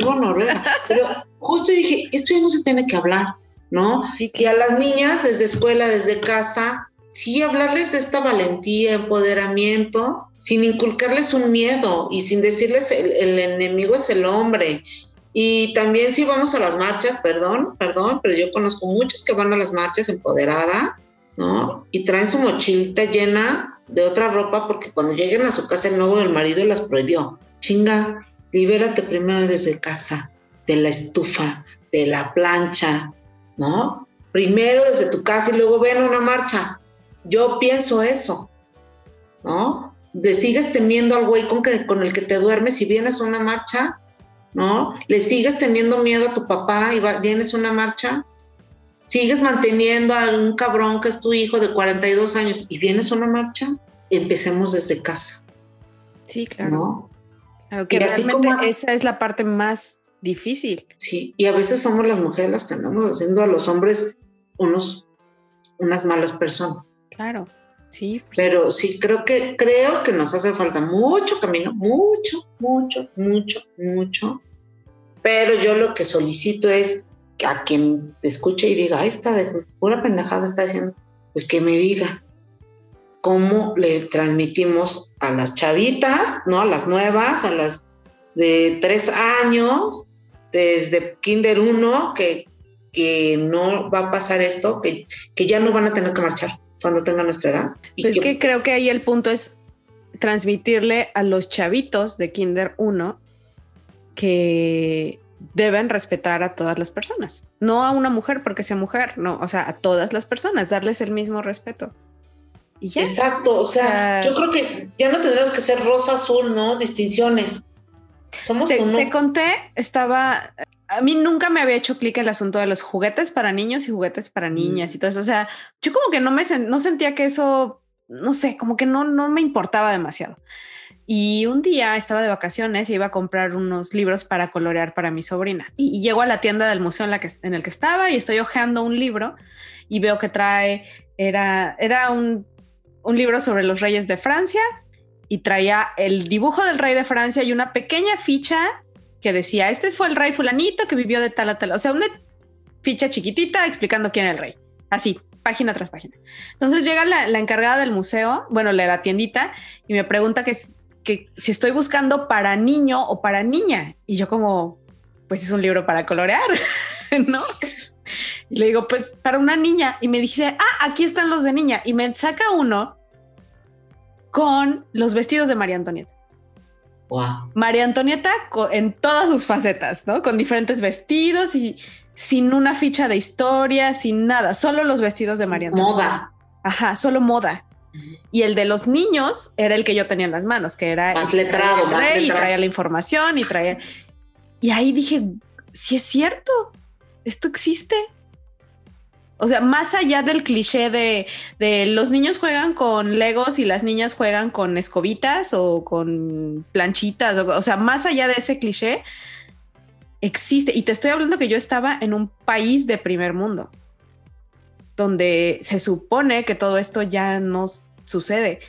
Vivo en Noruega, pero justo dije, esto ya no se tiene que hablar, ¿no? Y a las niñas desde escuela, desde casa, sí hablarles de esta valentía, empoderamiento, sin inculcarles un miedo y sin decirles el, enemigo es el hombre. Y también si vamos a las marchas, perdón, perdón, pero yo conozco muchas que van a las marchas empoderada, ¿no? Y traen su mochilita llena de otra ropa porque cuando lleguen a su casa el nuevo del marido las prohibió. Chinga, libérate primero desde casa, de la estufa, de la plancha, ¿no? Primero desde tu casa y luego ven a una marcha. Yo pienso eso, ¿no? Le sigues temiendo al güey con, con el que te duermes y vienes a una marcha, ¿no? Le sigues teniendo miedo a tu papá y vienes a una marcha. Sigues manteniendo a un cabrón que es tu hijo de 42 años y vienes a una marcha. Empecemos desde casa. Sí, claro. ¿No? Claro, que así como, esa es la parte más difícil. Sí, y a veces somos las mujeres las que andamos haciendo a los hombres unos, unas malas personas. Claro. Sí. Pero sí, creo que, creo que nos hace falta mucho camino, mucho, mucho, mucho, mucho. Pero yo lo que solicito es que a quien te escuche y diga, ahí está, de pura pendejada está diciendo, pues que me diga cómo le transmitimos a las chavitas, ¿no? A las nuevas, a las de tres años, desde Kinder 1, que, que no va a pasar esto, que, que ya no van a tener que marchar cuando tenga nuestra edad. Pues que, creo que ahí el punto es transmitirle a los chavitos de Kinder 1 que deben respetar a todas las personas, no a una mujer porque sea mujer, no, o sea, a todas las personas, darles el mismo respeto. Y ya. Exacto, o sea, yo creo que ya no tendremos que ser rosa, azul, ¿no? Distinciones. Somos te, uno. Te conté, estaba a mí nunca me había hecho clic el asunto de los juguetes para niños y juguetes para niñas y todo eso. O sea, yo como que no me no sentía que eso, no sé, como que no, no me importaba demasiado. Y un día estaba de vacaciones y iba a comprar unos libros para colorear para mi sobrina. Y, llego a la tienda del museo en, la que, en el que estaba y estoy hojeando un libro y veo que trae, era, era un, un libro sobre los reyes de Francia y traía el dibujo del rey de Francia y una pequeña ficha que decía, este fue el rey fulanito que vivió de tal a tal, o sea, una ficha chiquitita explicando quién era el rey, así, página tras página. Entonces llega la, encargada del museo, bueno, la, la tiendita, y me pregunta que, que si estoy buscando para niño o para niña, y yo como, pues es un libro para colorear, [LAUGHS] ¿no? Y le digo, pues para una niña, y me dice, ah, aquí están los de niña, y me saca uno con los vestidos de María Antonieta. María Antonieta en todas sus facetas, ¿no? Con diferentes vestidos y sin una ficha de historia, sin nada, solo los vestidos de María Antonieta. Moda. Ajá, solo moda. Y el de los niños era el que yo tenía en las manos, que era más letrado, más letrado. Y traía la información y traía. Y ahí dije, si es cierto, esto existe. O sea, más allá del cliché de, los niños juegan con legos y las niñas juegan con escobitas o con planchitas, o, sea, más allá de ese cliché, existe. Y te estoy hablando que yo estaba en un país de primer mundo, donde se supone que todo esto ya no sucede.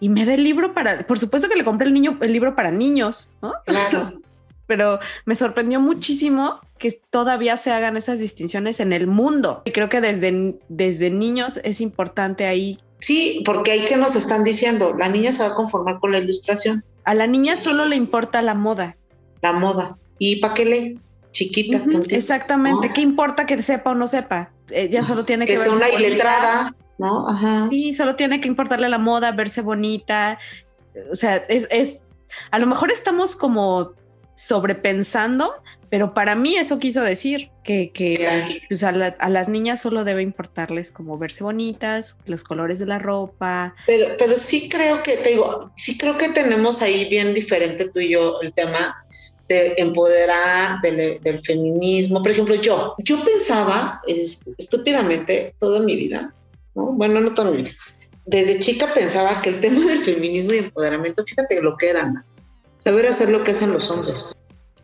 y me da el libro para, por supuesto que le compré el niño, el libro para niños, ¿no? Claro. [LAUGHS] Pero me sorprendió muchísimo que todavía se hagan esas distinciones en el mundo. Y creo que desde, desde niños es importante ahí. Sí, porque hay que nos están diciendo, la niña se va a conformar con la ilustración. A la niña solo le importa la moda. La moda. ¿Y para qué lee? Chiquita. Exactamente. No. ¿Qué importa que sepa o no sepa? Ella solo tiene que, que sea una iletrada, ¿no? Ajá. Sí, solo tiene que importarle la moda, verse bonita. O sea, es, es a lo mejor estamos como sobrepensando, pero para mí eso quiso decir que, que pues, a, la- a las niñas solo debe importarles como verse bonitas, los colores de la ropa. Pero, pero sí creo que, te digo, sí creo que tenemos ahí bien diferente tú y yo el tema de empoderar del, del feminismo. Por ejemplo, yo, yo pensaba es- estúpidamente toda mi vida, ¿no? Bueno, no toda mi vida. Desde chica pensaba que el tema del feminismo y empoderamiento, fíjate lo que era. Saber hacer lo que hacen los hombres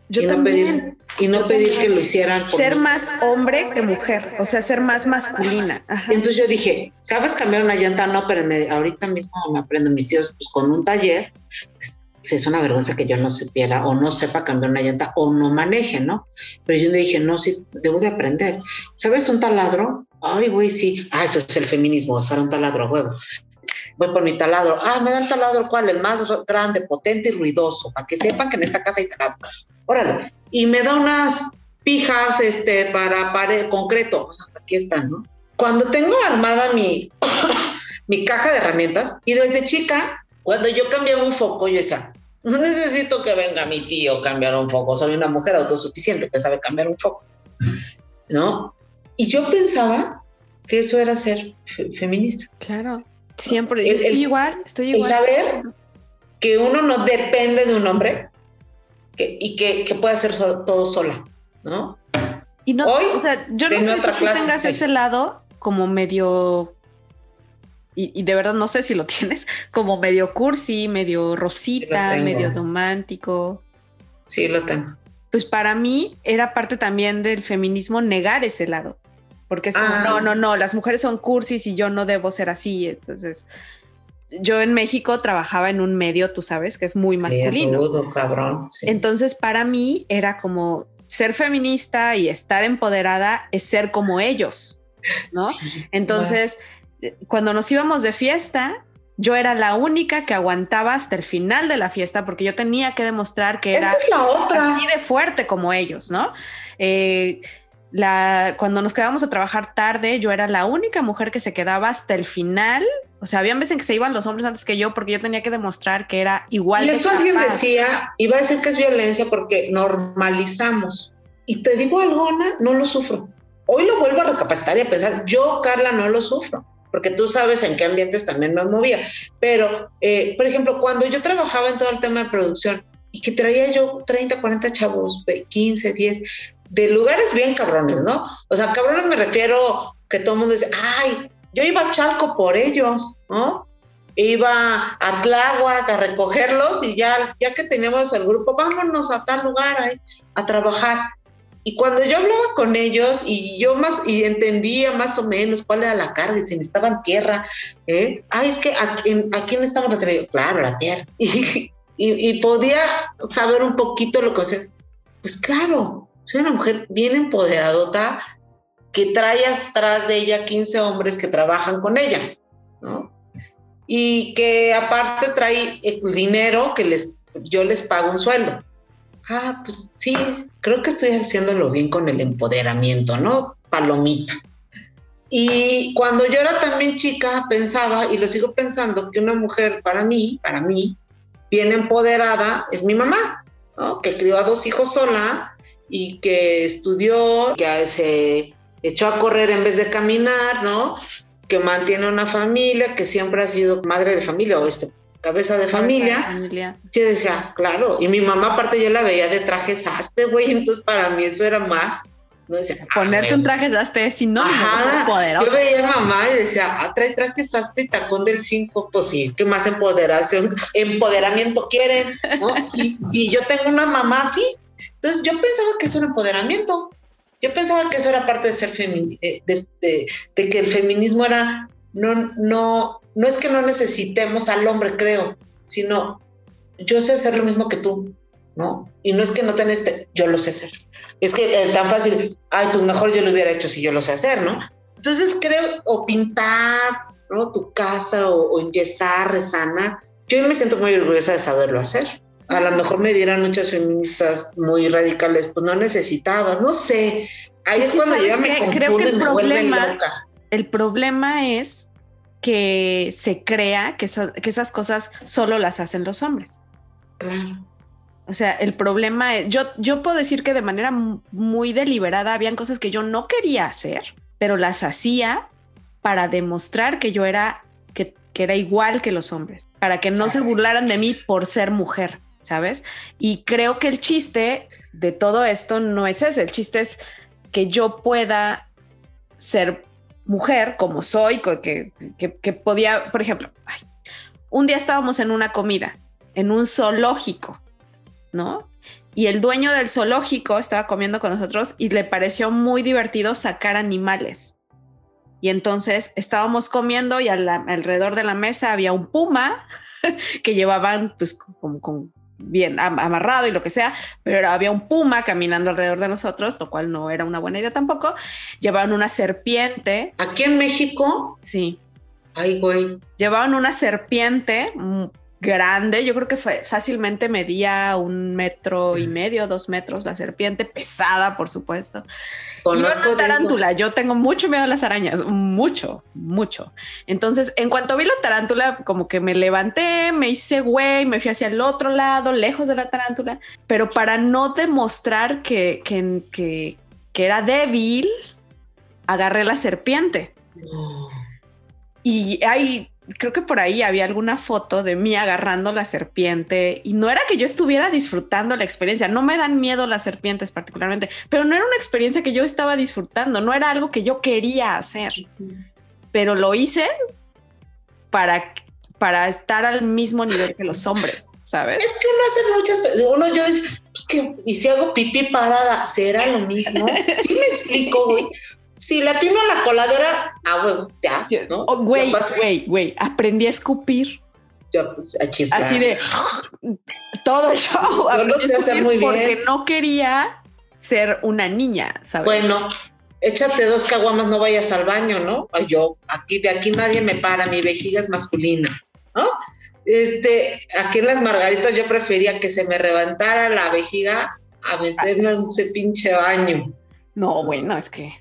Yo y no pedir y no pedir que lo hicieran por Ser mí. más hombre que mujer, o sea, ser más masculina. Ajá. Entonces yo dije, ¿sabes cambiar una llanta? No, pero me- ahorita mismo me aprendo mis tíos pues, con un taller. pues, es una vergüenza que yo no supiera o no sepa cambiar una llanta o no maneje, ¿no? Pero yo le dije, no, sí, debo de aprender. ¿Sabes un taladro? Ay, güey, sí. Ah, eso es el feminismo, usar un taladro a huevo. Voy por mi taladro. Ah, me dan taladro, ¿cuál? El más grande, potente y ruidoso, para que sepan que en esta casa hay taladro. Órale. Y me da unas pijas este, para pared, concreto. Aquí están, ¿no? Cuando tengo armada mi, [COUGHS] mi caja de herramientas, y desde chica, cuando yo cambiaba un foco, yo decía, no necesito que venga mi tío a cambiar un foco, soy una mujer autosuficiente que sabe cambiar un foco, ¿no? Y yo pensaba que eso era ser fe- feminista. Claro. Siempre. El- estoy el- igual, estoy el igual. saber que uno no depende de un hombre que, y que, que puede hacer so- todo sola, ¿no? Y no, Hoy, o sea, yo no sé si tú clase, tengas ese lado como medio, y, y de verdad no sé si lo [LAUGHS] tienes, como medio cursi, medio rosita, medio romántico. Sí, lo tengo. Pues para mí era parte también del feminismo negar ese lado. Porque es como, Ah. no, no, no, las mujeres son cursis y yo no debo ser así. Entonces, yo en México trabajaba en un medio, tú sabes, que es muy Sí, masculino. rudo, cabrón. sí. Entonces, para mí era como ser feminista y estar empoderada es ser como ellos, ¿no? Sí, Entonces, eh, cuando nos íbamos de fiesta, yo era la única que aguantaba hasta el final de la fiesta porque yo tenía que demostrar que era Esa es la otra. así de fuerte como ellos, ¿no? Eh, la, cuando nos quedábamos a trabajar tarde, yo era la única mujer que se quedaba hasta el final. O sea, habían veces en que se iban los hombres antes que yo porque yo tenía que demostrar que era igual. Y eso alguien decía, iba a decir que es violencia porque normalizamos. Y te digo algo, Ana, no lo sufro. Hoy lo vuelvo a recapacitar y a pensar, yo, Carla, no lo sufro, porque tú sabes en qué ambientes también me movía. Pero, eh, por ejemplo, cuando yo trabajaba en todo el tema de producción y que traía yo 30, 40 chavos, ve, 15, 10, de lugares bien cabrones, ¿no? O sea, cabrones me refiero que todo el mundo dice, ay, yo iba a Chalco por ellos, ¿no? iba a Tláhuac a recogerlos y ya, ya que teníamos el grupo, vámonos a tal lugar a trabajar. Y cuando yo hablaba con ellos y yo más y entendía más o menos cuál era la carga y si necesitaban tierra, ¿eh? ay, es que aquí, aquí necesitamos la tierra, claro, la tierra. Y, y, y podía saber un poquito lo que hacía. Pues claro, soy una mujer bien empoderadota que trae atrás de ella 15 hombres que trabajan con ella, ¿no? y que aparte trae el dinero que les, yo les pago un sueldo. Ah, pues sí, creo que estoy haciéndolo bien con el empoderamiento, ¿no? Palomita. Y cuando yo era también chica, pensaba, y lo sigo pensando, que una mujer para mí, para mí, bien empoderada, es mi mamá, ¿no? Que crió a dos hijos sola y que estudió, que se echó a correr en vez de caminar, ¿no? que mantiene una familia, que siempre ha sido madre de familia o este, cabeza de familia. familia. Yo decía, claro, y mi mamá aparte yo la veía de traje sastre, güey, entonces para mí eso era más. No decía, Ponerte ah, un traje sastre es sinónimo Ajá, poderoso. yo veía a mamá y decía, ah, trae traje sastre y tacón del 5, pues sí, ¿qué más empoderación, [LAUGHS] empoderamiento quieren? ¿No? Sí, sí, yo tengo una mamá así. Entonces yo pensaba que eso era empoderamiento. Yo pensaba que eso era parte de ser femini- de, de, de, de, que el feminismo era no, no, no es que no necesitemos al hombre, creo, sino yo sé hacer lo mismo que tú, ¿no? Y no es que no tenés, yo lo sé hacer. Es que es tan fácil, ay, pues mejor yo lo hubiera hecho si yo lo sé hacer, ¿no? Entonces creo, o pintar, ¿no? Tu casa, o, o enyesar, resanar. Yo me siento muy orgullosa de saberlo hacer. A lo mejor me dieran muchas feministas muy radicales, pues no necesitabas, no sé. Ahí es, que cuando ¿sabes ya me confundo y me vuelve loca. El problema es que se crea que, eso- que esas cosas solo las hacen los hombres. Claro. O sea, el problema es, yo, yo puedo decir que de manera mu- muy deliberada habían cosas que yo no quería hacer, pero las hacía para demostrar que yo era, que, que era igual que los hombres, para que no se burlaran de mí por ser mujer, ¿sabes? Y creo que el chiste de todo esto no es ese, el chiste es que yo pueda ser mujer como soy, que, que, podía, por ejemplo, un día estábamos en una comida, en un zoológico, ¿no? Y el dueño del zoológico estaba comiendo con nosotros y le pareció muy divertido sacar animales. Y entonces estábamos comiendo y alrededor de la mesa había un puma [LAUGHS] que llevaban pues como con bien am- amarrado y lo que sea, pero había un puma caminando alrededor de nosotros, lo cual no era una buena idea tampoco. Llevaban una serpiente, Aquí en México, sí, ay, güey, llevaban una serpiente mm, grande, yo creo que fue, fácilmente medía un metro y medio, dos metros la serpiente, pesada, por supuesto. Y conozco una de esos. tarántula, yo tengo mucho miedo a las arañas, mucho, mucho. Entonces, en cuanto vi la tarántula, como que me levanté, me hice güey, me fui hacia el otro lado, lejos de la tarántula, pero para no demostrar que, que, que, que era débil, agarré la serpiente. No. Y hay, creo que por ahí había alguna foto de mí agarrando la serpiente y no era que yo estuviera disfrutando la experiencia, no me dan miedo las serpientes particularmente, pero no era una experiencia que yo estaba disfrutando, no era algo que yo quería hacer, pero lo hice para, para estar al mismo nivel que los hombres, ¿sabes? Es que uno hace muchas uno yo dice, pues que, y si hago pipí parada, ¿será lo mismo? [LAUGHS] Sí me explico, güey. Si la tiro a la coladera, ah, güey, ya, ¿no? Oh, Güey, güey, güey, aprendí a escupir. ya, pues, a chiflar. así de todo el show. Yo lo sé hacer muy bien. Porque no quería ser una niña, ¿sabes? Bueno, échate dos caguamas, no vayas al baño, ¿no? Yo, aquí, de aquí nadie me para, mi vejiga es masculina, ¿no? Este, aquí en las margaritas yo prefería que se me levantara la vejiga a meterme en ese pinche baño. no, bueno, es que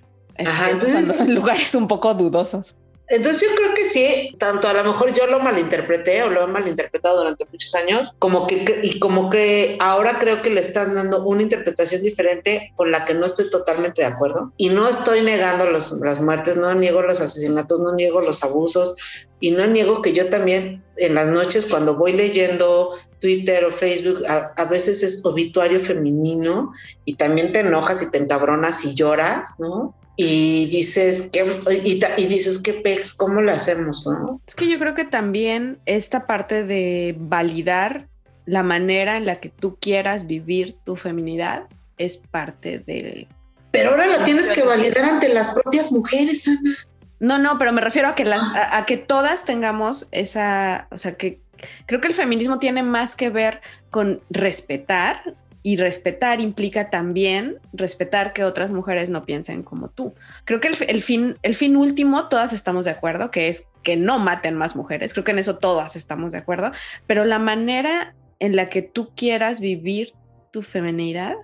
Ajá, estoy entonces- en [LAUGHS] lugares un poco dudosos. Entonces yo creo que sí, tanto a lo mejor yo lo malinterpreté o lo he malinterpretado durante muchos años, como que y como que ahora creo que le están dando una interpretación diferente con la que no estoy totalmente de acuerdo. Y no estoy negando los, las muertes, no niego los asesinatos, no niego los abusos y no niego que yo también en las noches cuando voy leyendo Twitter o Facebook, a, a veces es obituario femenino y también te enojas y te encabronas y lloras, ¿no? y dices que y, dices que pex cómo lo hacemos no Es que yo creo que también esta parte de validar la manera en la que tú quieras vivir tu feminidad es parte de... pero ahora la tienes que validar ante las propias mujeres Ana. No, no, pero me refiero a que las, a, a que todas tengamos esa, o sea, que creo que el feminismo tiene más que ver con respetar y respetar implica también respetar que otras mujeres no piensen como tú. Creo que el, fin, el fin último, todas estamos de acuerdo, que es que no maten más mujeres. Creo que en eso todas estamos de acuerdo, pero la manera en la que tú quieras vivir tu feminidad,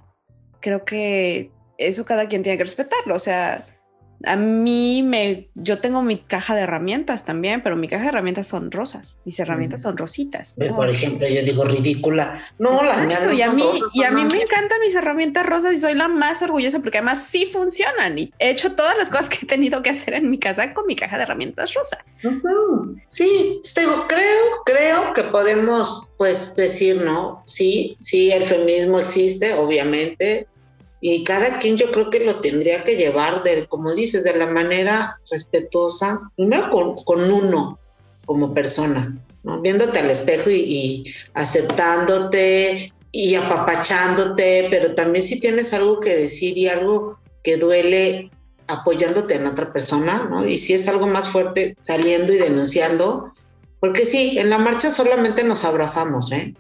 creo que eso cada quien tiene que respetarlo. O sea, a mí me, yo tengo mi caja de herramientas también, pero mi caja de herramientas son rosas, mis herramientas Mm. son rositas. Por ejemplo yo digo ridícula no las mías y a son mí, rosas, y a mí me encantan mis herramientas rosas y soy la más orgullosa porque además sí funcionan y he hecho todas las cosas que he tenido que hacer en mi casa con mi caja de herramientas rosa. Ujú. Sí, te digo, creo, creo que podemos pues decir, ¿no? Sí, sí, el feminismo existe, obviamente, y cada quien yo creo que lo tendría que llevar de, como dices, de la manera respetuosa, primero con, con uno como persona, ¿no? Viéndote al espejo y, y aceptándote y apapachándote, pero también si tienes algo que decir y algo que duele, apoyándote en otra persona, ¿no? Y si es algo más fuerte, saliendo y denunciando, porque sí, en la marcha solamente nos abrazamos, ¿eh?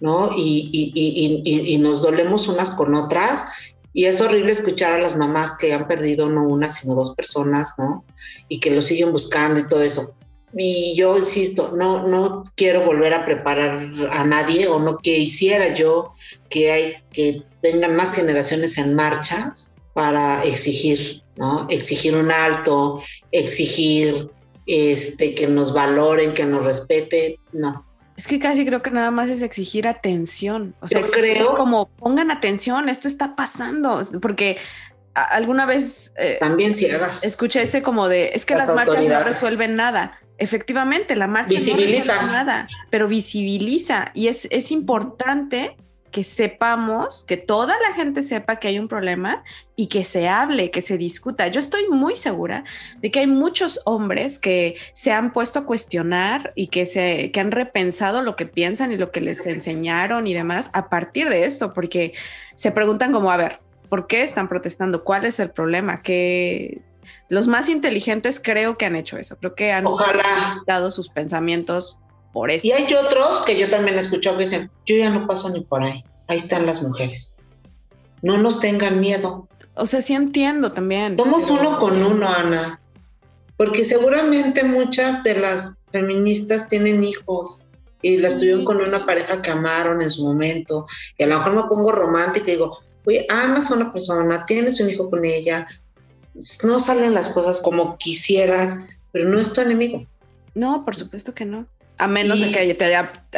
¿No? Y, nos dolemos unas con otras. Y es horrible escuchar a las mamás que han perdido no una, sino dos personas, ¿no? Y que lo siguen buscando y todo eso. Y yo insisto, no, no quiero volver a preparar a nadie o no que hiciera yo que hay que vengan más generaciones en marchas para exigir, ¿no? Exigir un alto, exigir este, que nos valoren, que nos respeten, no. Es que casi creo que nada más es exigir atención. O sea, Yo creo como pongan atención, esto está pasando, porque alguna vez eh, también si hagas escuché ese como de es que las, marchas no resuelven nada. Efectivamente, la marcha visibiliza no resuelve nada, pero visibiliza y es, es importante que sepamos, que toda la gente sepa que hay un problema y que se hable, que se discuta. Yo estoy muy segura de que hay muchos hombres que se han puesto a cuestionar y que, se, que han repensado lo que piensan y lo que les enseñaron y demás a partir de esto, porque se preguntan como, a ver, ¿por qué están protestando? ¿Cuál es el problema? Que los más inteligentes creo que han hecho eso, creo que han dado sus pensamientos por eso. Y hay otros que yo también he escuchado que dicen, yo ya no paso ni por ahí, ahí están las mujeres. No nos tengan miedo. O sea, sí entiendo también. Somos uno con uno, Ana, porque seguramente muchas de las feministas tienen hijos y las tuvieron con una pareja que amaron en su momento, y a lo mejor me pongo romántica y digo, oye, amas a una persona, tienes un hijo con ella, no salen las cosas como quisieras, pero no es tu enemigo. No, por supuesto que no. A menos de que te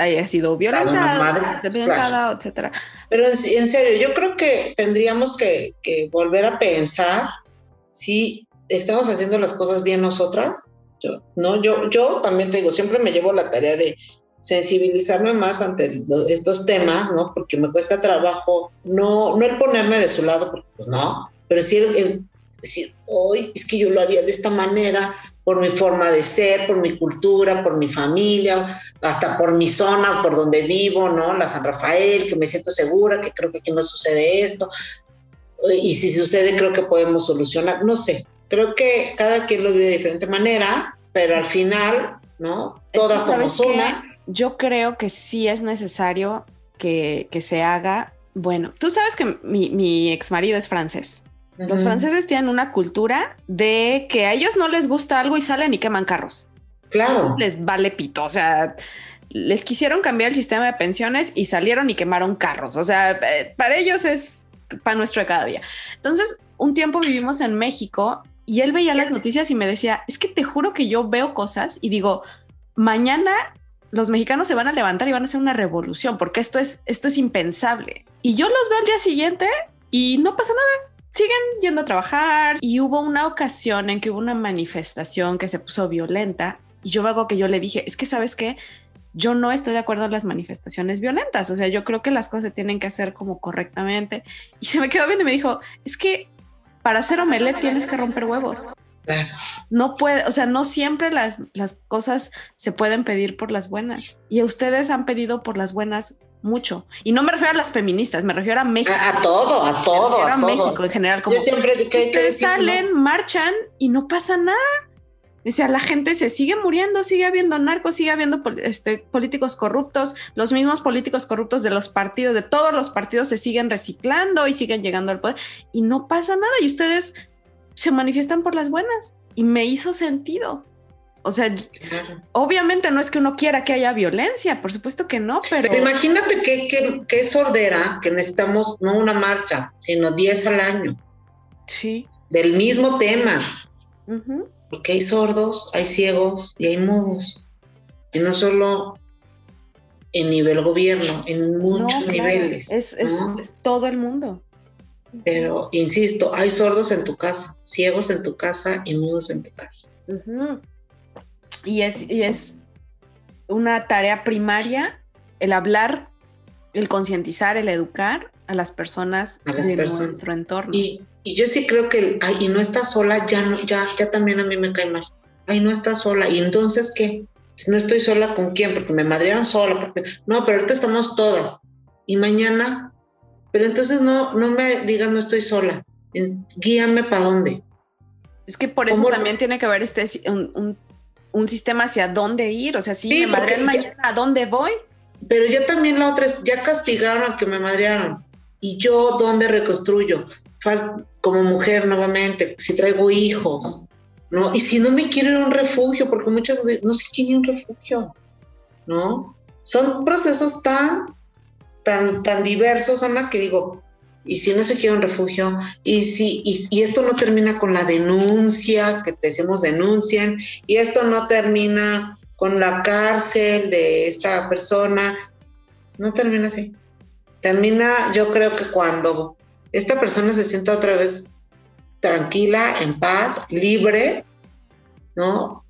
haya, sido violenta, madre, claro. etcétera. Pero en, serio, yo creo que tendríamos que, volver a pensar si estamos haciendo las cosas bien nosotras. Yo, no, yo, yo también te digo, siempre me llevo la tarea de sensibilizarme más ante estos temas, ¿no? Porque me cuesta trabajo, no, no el ponerme de su lado, porque pues no, pero sí el decir, hoy es que yo lo haría de esta manera, por mi forma de ser, por mi cultura, por mi familia, hasta por mi zona, por donde vivo, ¿no? La San Rafael, que me siento segura, que creo que aquí no sucede esto. Y si sucede, creo que podemos solucionar. No sé, creo que cada quien lo vive de diferente manera, pero al final, ¿no? Todas somos una. Yo creo que sí es necesario que, que se haga. Bueno, tú sabes que mi, mi ex marido es francés. Los franceses tienen una cultura de que a ellos no les gusta algo y salen y queman carros. Claro. Les vale pito. O sea, les quisieron cambiar el sistema de pensiones y salieron y quemaron carros. O sea, eh, para ellos es para nuestro de cada día. Entonces, un tiempo vivimos en México y él veía las noticias y me decía, es que te juro que yo veo cosas y digo, mañana los mexicanos se van a levantar y van a hacer una revolución porque esto es, esto es impensable. Y yo los veo al día siguiente y no pasa nada siguen yendo a trabajar y hubo una ocasión en que hubo una manifestación que se puso violenta y yo algo que yo le dije, es que sabes que yo no estoy de acuerdo en las manifestaciones violentas, o sea, yo creo que las cosas se tienen que hacer como correctamente y se me quedó bien y me dijo, es que para hacer omelette tienes que romper huevos. No puede, o sea, no siempre las, las cosas se pueden pedir por las buenas. Y ustedes han pedido por las buenas mucho. Y no me refiero a las feministas, me refiero a México. A, todo, a todo. A, México en general. Como, Yo siempre que, que salen, marchan y no pasa nada. O sea, la gente se sigue muriendo, sigue habiendo narcos, sigue habiendo este, políticos corruptos, los mismos políticos corruptos de los partidos, de todos los partidos se siguen reciclando y siguen llegando al poder y no pasa nada y ustedes se manifiestan por las buenas y me hizo sentido. O sea, obviamente no es que uno quiera que haya violencia, por supuesto que no, pero... pero imagínate que, que, es sordera, que necesitamos no una marcha, sino 10 al año. Sí. Del mismo tema. Porque hay sordos, hay ciegos y hay mudos. Y no solo en nivel gobierno, en muchos niveles. Es, es, todo el mundo. Pero, insisto, hay sordos en tu casa, ciegos en tu casa y mudos en tu casa. Y es, es una tarea primaria el hablar, el concientizar, el educar a las personas a las de personas. nuestro entorno. Y, y, yo sí creo que, ay, y no está sola, ya, no, ya, ya también a mí me cae mal. Ay, no está sola. ¿Y entonces qué? Si no estoy sola, ¿con quién? Porque me madrearon sola. Porque... No, pero ahorita estamos todas. Y mañana, pero entonces no, no me digas no estoy sola. Guíame para dónde. Es que por eso también tiene que haber este un- un sistema hacia dónde ir. O sea, si Sí, me madrean mañana, ¿a dónde voy? Pero ya también la otra es, ya castigaron al que me madrearon. ¿Y yo dónde reconstruyo? Fal- como mujer nuevamente, si traigo hijos, ¿no? Y si no me quiero ir a un refugio, porque muchas veces no se quieren ir a un refugio, ¿no? Son procesos tan, tan, tan diversos, Ana, que digo, y si no se quiere un refugio, y si, y, esto no termina con la denuncia, que te decimos denuncien, y esto no termina con la cárcel de esta persona, no termina así. Termina, yo creo que cuando esta persona se sienta otra vez tranquila, en paz, libre, ¿no?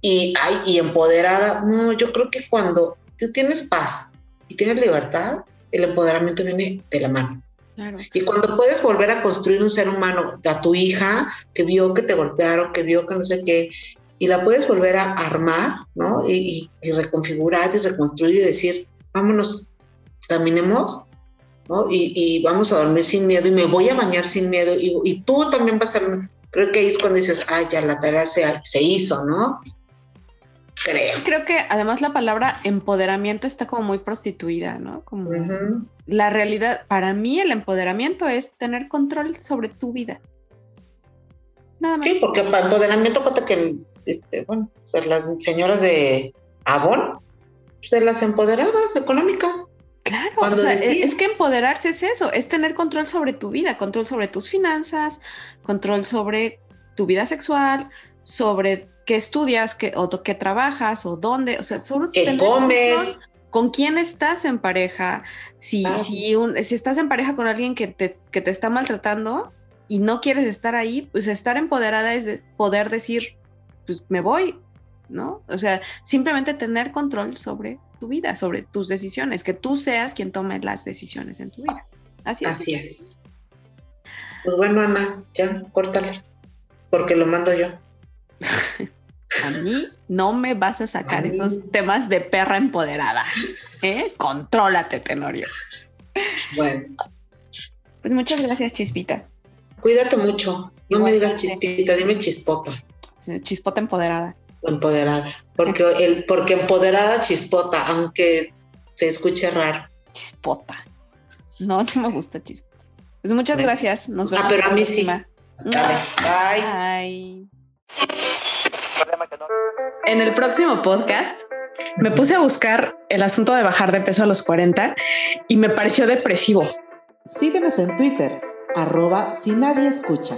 Y, ay, y empoderada. No, yo creo que cuando tú tienes paz y tienes libertad, el empoderamiento viene de la mano. Claro. Y cuando puedes volver a construir un ser humano, a tu hija que vio que te golpearon, que vio que no sé qué, y la puedes volver a armar, ¿no? Y, reconfigurar y reconstruir y decir, vámonos, caminemos, ¿no? Y, vamos a dormir sin miedo y me voy a bañar sin miedo y, y tú también vas a... Creo que ahí es cuando dices, ah, ya la tarea se, se hizo, ¿no? Creo. Creo que además la palabra empoderamiento está como muy prostituida, ¿no? Como la realidad, para mí el empoderamiento es tener control sobre tu vida. Nada más. Sí, porque para empoderamiento cuenta que, este, bueno, las señoras de Avon, de las empoderadas económicas. Claro, o sea, es, es que empoderarse es eso, es tener control sobre tu vida, control sobre tus finanzas, control sobre tu vida sexual, sobre qué estudias, qué, o qué trabajas, o dónde, o sea, sobre ¿Qué comes? con quién estás en pareja, si, si, un- si estás en pareja con alguien que te, que te está maltratando y no quieres estar ahí, pues estar empoderada es de poder decir, pues me voy, ¿no? O sea, simplemente tener control sobre tu vida, sobre tus decisiones, que tú seas quien tome las decisiones en tu vida. Así es. Así es. Pues bueno, Ana, ya, córtale. Porque lo mando yo. [LAUGHS] A mí no me vas a sacar A esos temas de perra empoderada. ¿eh? Contrólate, Tenorio. Bueno, Pues muchas gracias, Chispita. cuídate mucho. No me digas chispita, dime chispota. Chispota empoderada. Empoderada. Porque, el, porque empoderada chispota, aunque se escuche raro. Chispota. No, no me gusta chispota. Pues muchas gracias. Nos Ah, vemos. pero la a mí sí. Dale, bye. Bye. En el próximo podcast me puse a buscar el asunto de bajar de peso a los 40 y me pareció depresivo. Síguenos en Twitter, arroba si nadie escucha.